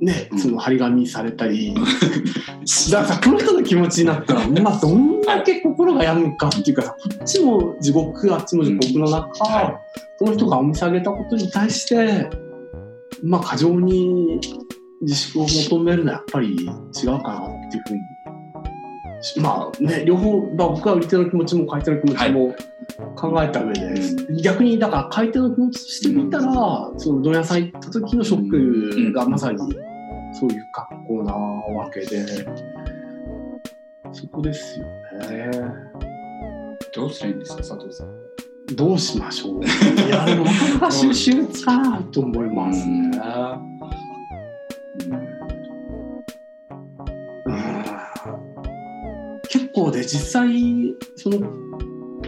S2: ね、
S1: うん。
S2: その張り紙されたり、だからこの人の気持ちになったら、まあ、どんだけ心が病むかっていうか、こっちも地獄、あっちも地獄の中、
S1: はい。
S2: その人がお店あげたことに対して、まあ、過剰に自粛を求めるのはやっぱり違うかなっていうふうに。まあね、両方、まあ、僕は売り手の気持ちも買い手の気持ちも考えた上で、逆にだから買い手の気持ちとしてみたら、その問屋さん行った時のショックがまさにそういう格好なわけで、そこですよね。
S1: どうすればいいんですか佐藤さん。
S2: どうしましょう。いや、でもなかなか収集つかないと思いますね。うん結構で実際その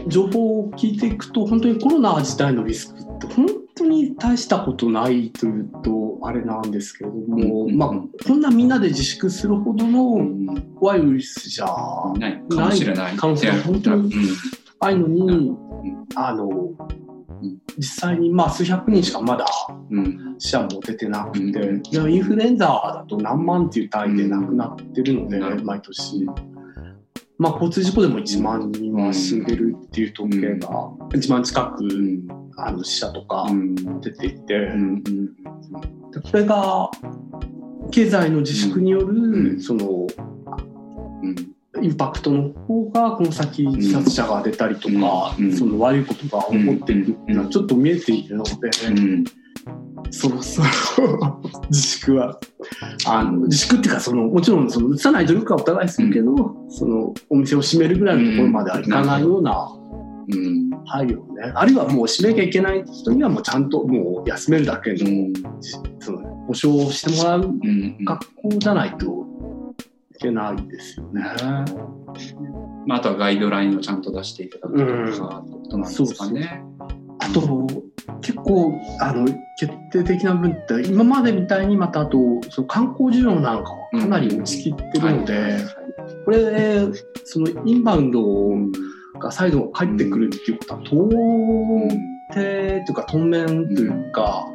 S2: 情報を聞いていくと本当にコロナ自体のリスクって本当に大したことないというとあれなんですけれども、
S1: うん。
S2: まあこんなみんなで自粛するほどの
S1: うん。
S2: 怖いウイルスじゃ
S1: ないかもしれない。
S2: 可能性が本当に
S1: うん。
S2: ないのに、
S1: ん。
S2: あの実際にまあ数百人しかまだ
S1: うん。
S2: 死者も出てなくて、
S1: うん。
S2: インフルエンザだと何万っていう単位で亡くなってるので、
S1: うん。
S2: 毎年。まあ、交通事故でも1万人は死んでるっていう統計が1万近く
S1: うん。
S2: あの死者とか
S1: うん。
S2: 出ていて、
S1: うん
S2: でこれが経済の自粛による
S1: うん。
S2: その
S1: うん。
S2: インパクトの方がこの先自殺者が出たりとか、
S1: うん。
S2: その悪いことが起こっているっていうのはちょっと見えているので、
S1: うん
S2: そろそろ 自粛は。あの自粛っていうかそのもちろんその移さない努力はお互いするけど、そのお店を閉めるぐらいのところまではいかないような
S1: うん。
S2: 配慮をね。あるいはもう閉めなきゃいけない人にはもうちゃんともう休めるだけの,、その保証をしてもらう
S1: うん
S2: 学校じゃないといけないですよね。
S1: まあ、あとはガイドラインをちゃんと出していただくとか、ってことなんですかね。
S2: あと結構あの決定的な部分って今までみたいにまたあとその観光需要なんかはかなり落ちきってるので、
S1: はい。
S2: これそのインバウンドが再度帰ってくるっていうことは到底というか当面というか、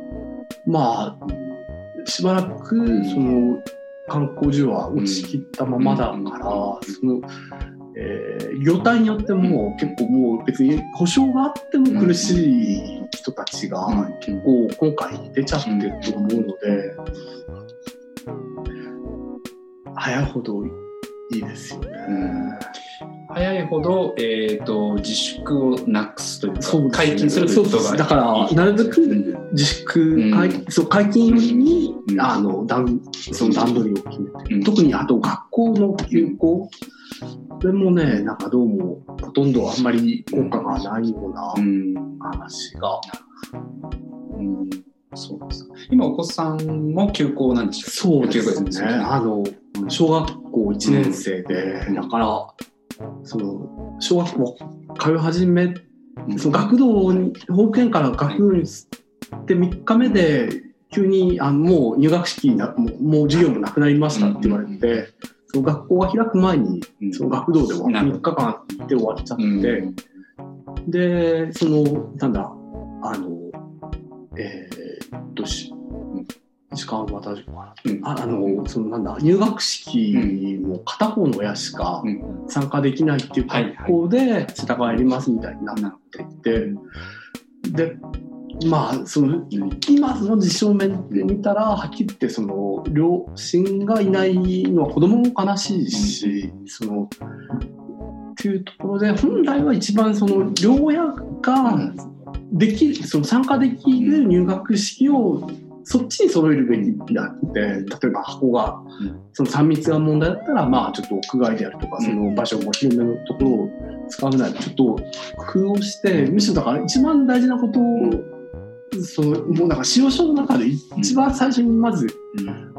S2: まあしばらくその観光需要は落ちきったままだから、そのえー業態によっても結構もう別に保証があっても苦しい人たちが結構今回出ちゃってると思うので、早いほどいいですよね。
S1: 早いほど、えー、と自粛をなくすというか
S2: ね。
S1: 解禁するということが
S2: だからなるべく
S1: うん。
S2: 自粛、
S1: うん。
S2: 解そう解禁よりに、
S1: うん。
S2: あの段その段取りを決めて、
S1: うん。
S2: 特にあと学校の休校、これもねなんかどうもほとんどあんまり効果がないような
S1: うん。
S2: 話が、
S1: うん。そうです今お子さんも休校なんでしょ
S2: そうです
S1: 休校
S2: ね。あの小学校1年生で、
S1: うん。
S2: だからその小学校通い始め
S1: うん。
S2: その学童に保育園から学童に移って3日目で急にあのもう入学式なもうもう授業もなくなりましたって言われて、その学校が開く前に
S1: うん。
S2: その学童では
S1: なるほ
S2: 3日間で終わっちゃって、
S1: うん。
S2: でそのなんだあのえーっとし時間は大丈夫かな、
S1: うん。
S2: ああのそのなんだ入学式も片方の親しか
S1: うん。
S2: 参加できないっていう格好で世田谷やりますみたいになっていて、でまあその今の実証面で見たらはっきり言ってその両親がいないのは子供も悲しいし、そのっていうところで本来は一番その両親ができるその参加できる入学式をそっちに揃えるべきであって例えば箱が
S1: うん。
S2: その3密が問題だったらまあちょっと屋外であるとか
S1: うん。
S2: その場所も広めのところを使うならちょっと工夫をしてむしろだから一番大事なことをそのもうなんか使用書の中で一番最初にまず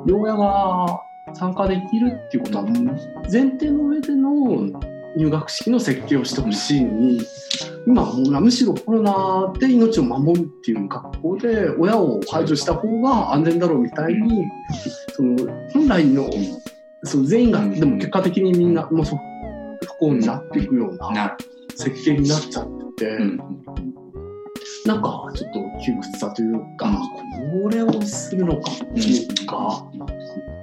S2: 両親が参加できるっていうことは前提の上での入学式の設計をしてほしいのに今はもうむしろコロナで命を守るっていう格好で親を排除した方が安全だろうみたいにその本来のその全員がでも結果的にみんなもうそう不幸になっていくような設計になっちゃってて。
S1: うん。
S2: なんかちょっと窮屈さというか、これをするのかっていうか、うん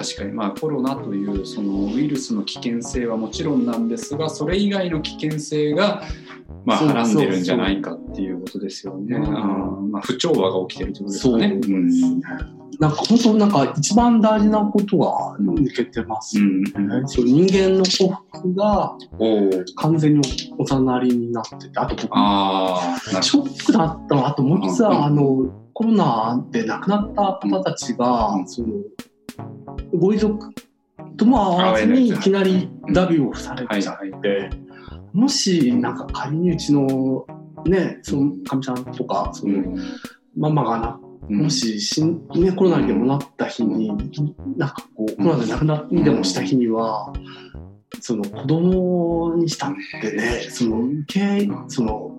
S1: 確かにまあコロナというそのウイルスの危険性はもちろんなんですがそれ以外の危険性がまあはらんでるんじゃないかっていうことですよね。
S2: うん
S1: うんまあ、不調和が起きてるってことですかね。
S2: ですね。なんか本当なんか一番大事なことが抜けてますよね。
S1: うん
S2: そう人間の幸福が。完全におざなりになってて、あと僕、
S1: あ
S2: ショックだったあともう一つ
S1: うん
S2: は、あの、コロナで亡くなった方たちが、
S1: うん
S2: その、ご遺族とも会わずにいきなりダビをされちゃって、もし、なんか仮にうちの、ね、その、かみさんとか、その、ママがな、
S1: うん。
S2: もししん、ね、コロナにでもなった日に、なんかこう、コロナで亡くなりでもした日には、その子供にしたってね、その受け、その、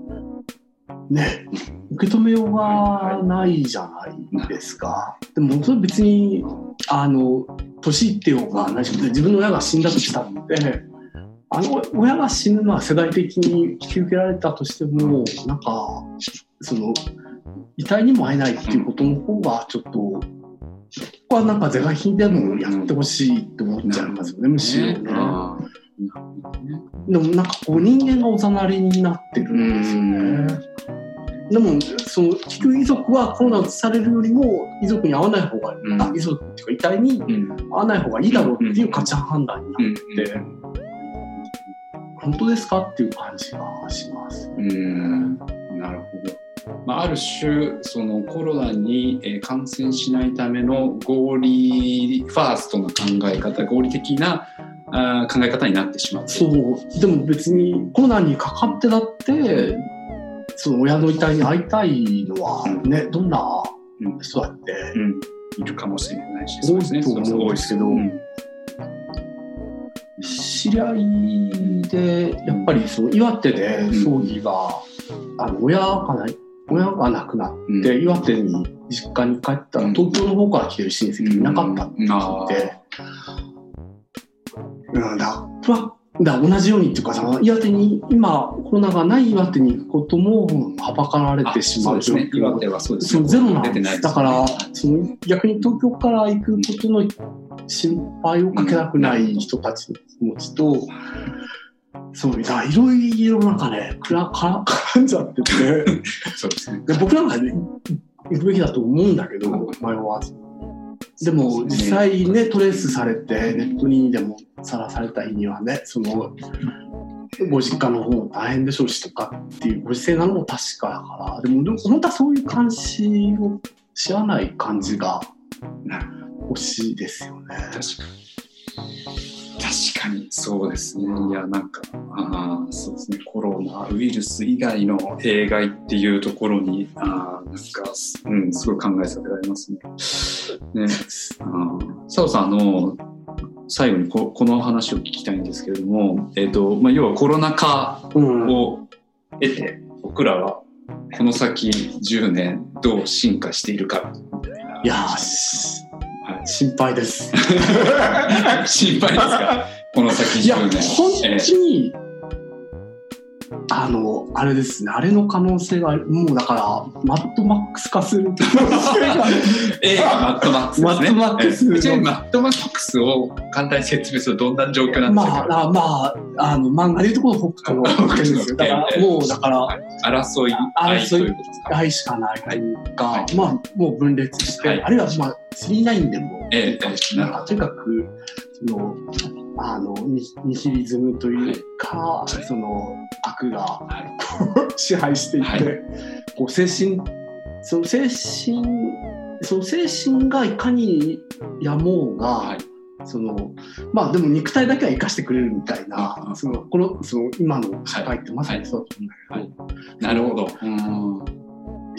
S2: ね、受け止めようがないじゃないですか。でも、それ別に、あの、年いってようが何しろ自分の親が死んだとしたって、あの親が死ぬのは世代的に引き受けられたとしても、なんか、その、遺体にも会えないっていうことの方が、ちょっと、ここはなんか是が非でもやってほしいって思っちゃいますよね、むしろね。でもなんかこう人間がおざなりになってるんですよね。でもその結局遺族はコロナうつされるよりも遺族に会わない方がいい、
S1: うん
S2: あ遺族っていうか遺体に
S1: うん
S2: 会わない方がいいだろうっていう価値判断にな
S1: うん
S2: って、本当ですかっていう感じがします。
S1: うんなるほど。まあ、ある種そのコロナにえー感染しないための合理ファーストな考え方合理的なあー考え方になってしまう。
S2: そう。でも別にコロナにかかってだってその親の遺体に会いたいのはね、どんな人だって、
S1: うん、いるかもしれないし、
S2: 多いと思うんですけど。
S1: うん。
S2: 知り合いでやっぱりその岩手で葬儀が、あの親がない親が亡くなって、岩手に実家に帰ったら、
S1: うん。
S2: 東京の方から来てる親戚いなかったって言って、うん、だだ同じようにっていうかさ岩手に今コロナがない岩手に行くこともはばかられてしまう
S1: そうですね。岩手はそうですね。
S2: ゼロなんですだからその逆に東京から行くことの心配をかけたくない人たちの気持ちと、そうだいろいろなんかねくらか 絡んじゃってて
S1: そうですね。
S2: で僕なんかね行くべきだと思うんだけど迷わずでも実際ねトレースされてネットにでもさらされた日にはねそのご実家の方も大変でしょうしとかっていうご時世なのも確かだからでもでも本当はそういう監視を知らない感じが欲しいですよね。
S1: 確かに。確かにそうですね。いや、なんか、あそうですね、コロナウイルス以外の弊害っていうところに、あなんか、うん、すごい考えさせられますね。ね、あ佐藤さん、あの、最後にここの話を聞きたいんですけれども、えっ、ー、と、まあ、要はコロナ禍を得て、うん、僕らはこの先10年どう進化しているかみたいな。
S2: いや心配です。
S1: 心配ですか？この先10年。いや、
S2: 本当に、あの、あれですね、あれの可能性が、もうだから、マットマックス化する
S1: 映画マットマックス、
S2: ね、マットマックス。
S1: ちなみにマットマックスを簡単に説明するとどんな状況なんですか？
S2: まあ、まあ、あの、漫画でいうところ北斗のですよ。だから、もう、だから、
S1: 争い、愛ということですか？
S2: 愛しかないというか、はい、まあ、もう分裂して、はい、あるいは、まあ、39でも、ええ、とにかく、その、あのニヒリズムというか、はい、その悪が、はい、支配していて、はい、こう精神その精神その精神がいかにやもうが、そのまあでも肉体だけは生かしてくれるみたいな、そのこのその今の社会ってまさにそうだと思うんだけど、
S1: なるほど。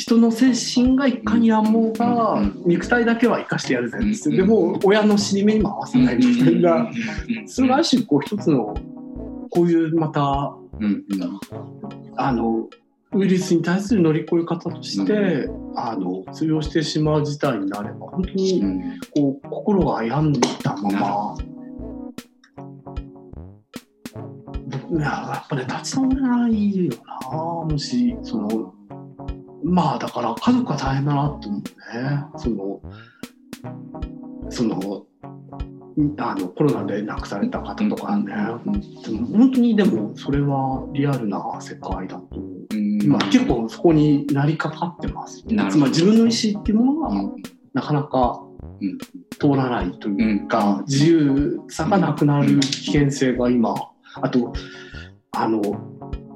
S2: 人の精神がいかにあもうが肉体だけは生かしてやるぜって。でも親の死に目にも合わせない。みたいなそれがある種こう一つのこういうまたあのウイルスに対する乗り越え方としてあの通用してしまう事態になれば本当にこう心が病んだまま。いややっぱね立ち直れないよなもしそのまあだから家族は大変だなと思うね。そのそのあのコロナで亡くされた方とかね、でも本当にでもそれはリアルな世界だと、今結構そこになりかかってます、つまり自分の意思っていうものがなかなか通らないというか、自由さがなくなる危険性が今あとあの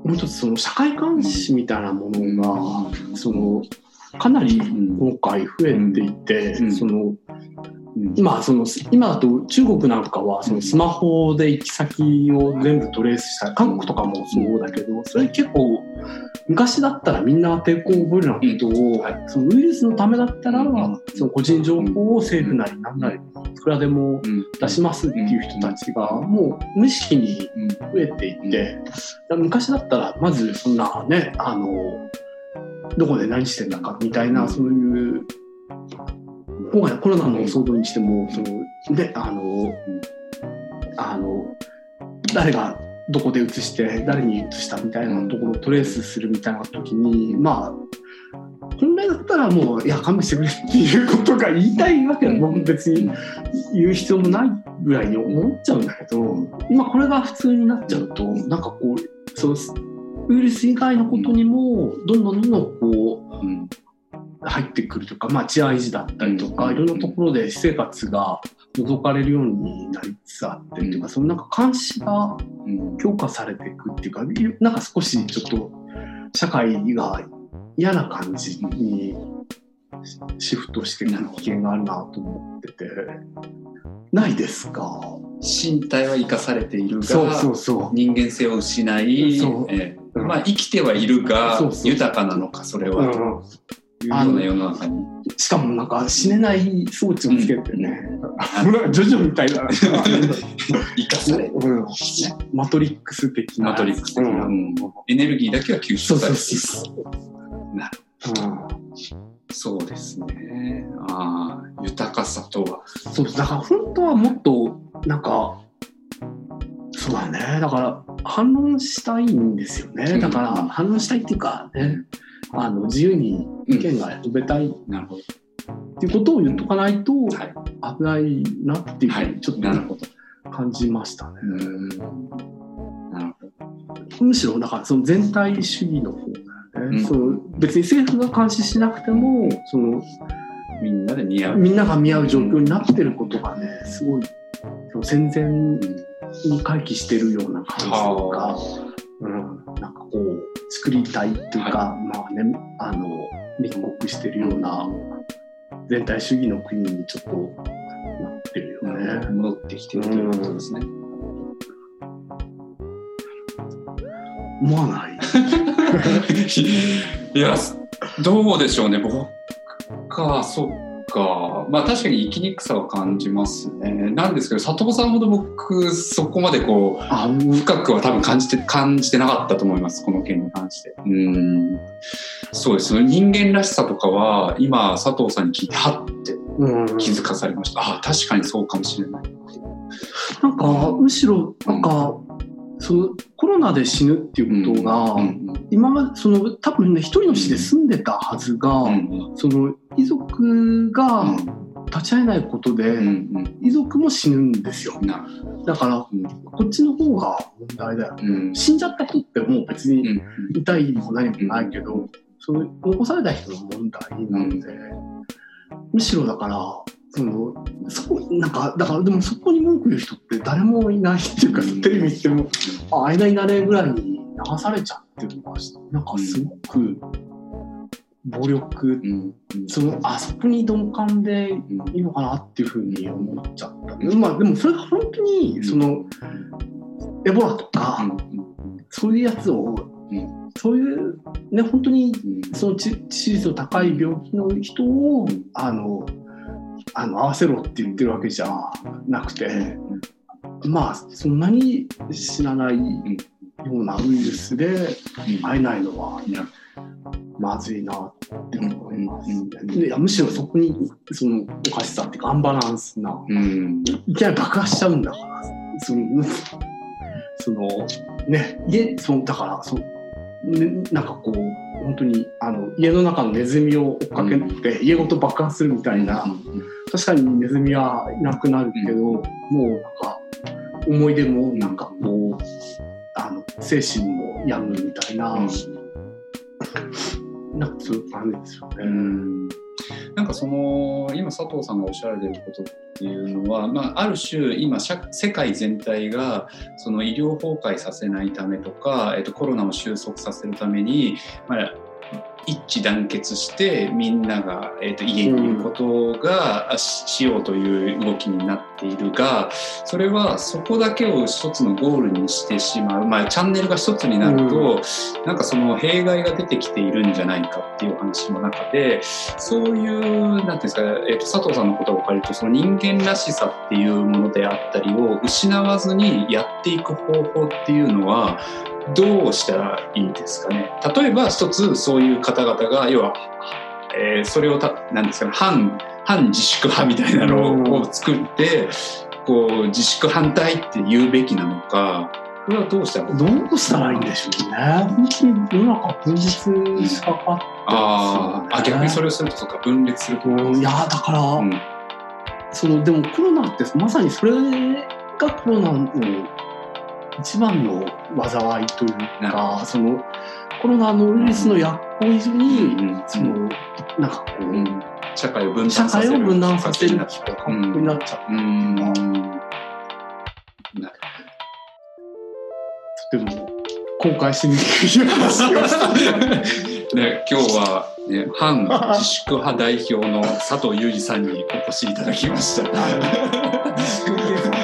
S2: もう一つその社会監視みたいなものが、そのかなり今回増えていて、その今その今だと中国なんかはそのスマホで行き先を全部トレースした韓国とかもそうだけどそれ結構昔だったらみんな抵抗を覚えるようなことを、そのウイルスのためだったら、その個人情報を政府なり何なりいくらでも出しますっていう人たちがもう無意識に増えていて、昔だったらまずそんなねあのどこで何してんだかみたいなそういう今回コロナの騒動にしてもそのであのあの誰がどこで移して誰に移したみたいなところをトレースするみたいな時にまあ本来だったらもういや勘弁してくれっていうことが言いたいわけだ。も別に言う必要もないぐらいに思っちゃうんだけど今これが普通になっちゃうとなんかこうそうウイルス以外のことにもどんどんどんどんこう、うん。入ってくるとか、まあ、治安維持だったりとか、いろんなところで私生活が覗かれるようになりつつあっていうか、そのなんか監視が強化されていくっていうか、なんか少しちょっと社会が嫌な感じにシフトしていく危険があるなと思ってて、ないですか？
S1: 身体は生かされているがそうそうそう。人間性を失い、えー、まあ、生きてはいるが豊かなのかそれは、うんいうような世の中に。
S2: しかもなんか死ねない装置をつけてね、うん、ジョジョみたいな。
S1: 生かされ
S2: うん、マトリックス的
S1: な。マトリックス。的な、うん、エネルギーだけは吸収されているそうですね。ああ豊かさとは。
S2: そうだから本当はもっとなんかそうだね。だから反論したいんですよね。だから反論したいっていうかね、あの自由に意見が述べたい、なるほどっていうことを言っとかないと危ないなっていうふうにちょっと感じましたね。なるほど。むしろだからその全体主義の方だよね、うん、その別に政府が監視しなくてもその
S1: みんなで似合う。
S2: みんなが見合う状況になってることがね、すごい、戦前に回帰してるような感じとか、うん、なんかこう、作りたいっていうか、まあね、あの、密告してるような、全体主義の国にちょっとなってるよね。
S1: 戻ってきてるということですね。
S2: 思わない？
S1: いや、どうでしょうね、僕か、そっか。まあ確かに生きにくさは感じますね。なんですけど、佐藤さんほど僕、そこまでこう、
S2: あ
S1: 深くは多分感じて、感じてなかったと思います、この件に関して。うん。そうですね。人間らしさとかは、今、佐藤さんに聞いて、はって
S2: うん、
S1: 気づかされました。ああ、確かにそうかもしれない。
S2: なんか、むしろ、なんか、そのコロナで死ぬっていうことが、
S1: うん
S2: 今までその多分ね一人の死で済んでたはずが、
S1: うん
S2: その遺族が
S1: うん。
S2: 立ち会えないことで、遺族も死ぬんですよ。
S1: な
S2: だから
S1: うん
S2: こっちの方が問題だよ。
S1: うん。
S2: 死んじゃった人ってもう別に
S1: うん。
S2: 痛いも何もないけど、その残された人の問題なので、むしろだからそのそこなんかだからでもそこに文句言う人って誰もいないっていうか、
S1: うん。
S2: テレビ見てもあ間になれぐらいに流されちゃってるのがなんかすごく暴力、
S1: うん。
S2: そのあそこに鈍感で
S1: うん
S2: いいのかなっていうふうに思っちゃった、まあでもそれが本当にそのエボラとか、そういうやつを、
S1: うん。
S2: そういうね本当に
S1: うん。
S2: その致致死率の高い病気の人をあのあの合わせろって言ってるわけじゃなくて、まあそんなに知らないようなウイルスで会えないのはまずいなって思います、ねでいやむしろそこにそのおかしさっていうかアンバランスな
S1: うん。
S2: いきなり爆破しちゃうんだからその そのね家そのだからそね、なんかこう本当にあの家の中のネズミを追っかけて、家ごと爆破するみたいな、確かにネズミはいなくなるけど、もうなんか思い出もなんかこうあの精神も病むみたいな、
S1: うん
S2: なんかそういう感じですよね。
S1: うんなんかその今佐藤さんがおっしゃられてることっていうのは、まあ、ある種今世界全体がその医療崩壊させないためとか、えっと、コロナを収束させるために、まあ、一致団結してみんなが、えっと、家にいることが、しようという動きになっているがそれはそこだけを一つのゴールにしてしまう、まあ、チャンネルが一つになると、なんかその弊害が出てきているんじゃないかっていう話の中でそういうなんていうんですか、えっと佐藤さんの言葉を借りるとその人間らしさっていうものであったりを失わずにやっていく方法っていうのはどうしたらいいんですかね。例えば一つそういう方々が要は、えーそれをたなんですかね反反自粛派みたいなのを作って、こう自粛反対って言うべきなのかこれはどうしたら
S2: どうしたらいいんでしょうね。本当に世の中分裂しかかって
S1: あーあ逆にそ
S2: れ
S1: れをするとか分裂すると
S2: うんいやだから、
S1: うん。
S2: そのでもコロナってまさにそれがコロナの一番の災いというかそのコロナのウイルスの薬効以上に、
S1: うん
S2: そのなん。かこう、
S1: うん。社会を分
S2: 社
S1: 断させる
S2: 会を分断させる
S1: 形になっちゃう。
S2: 感覚になっちゃう、
S1: うん。な
S2: でも公開しにくい話をして
S1: ね、今日は、ね、反自粛派代表の佐藤裕二さん。にお越しいただきました。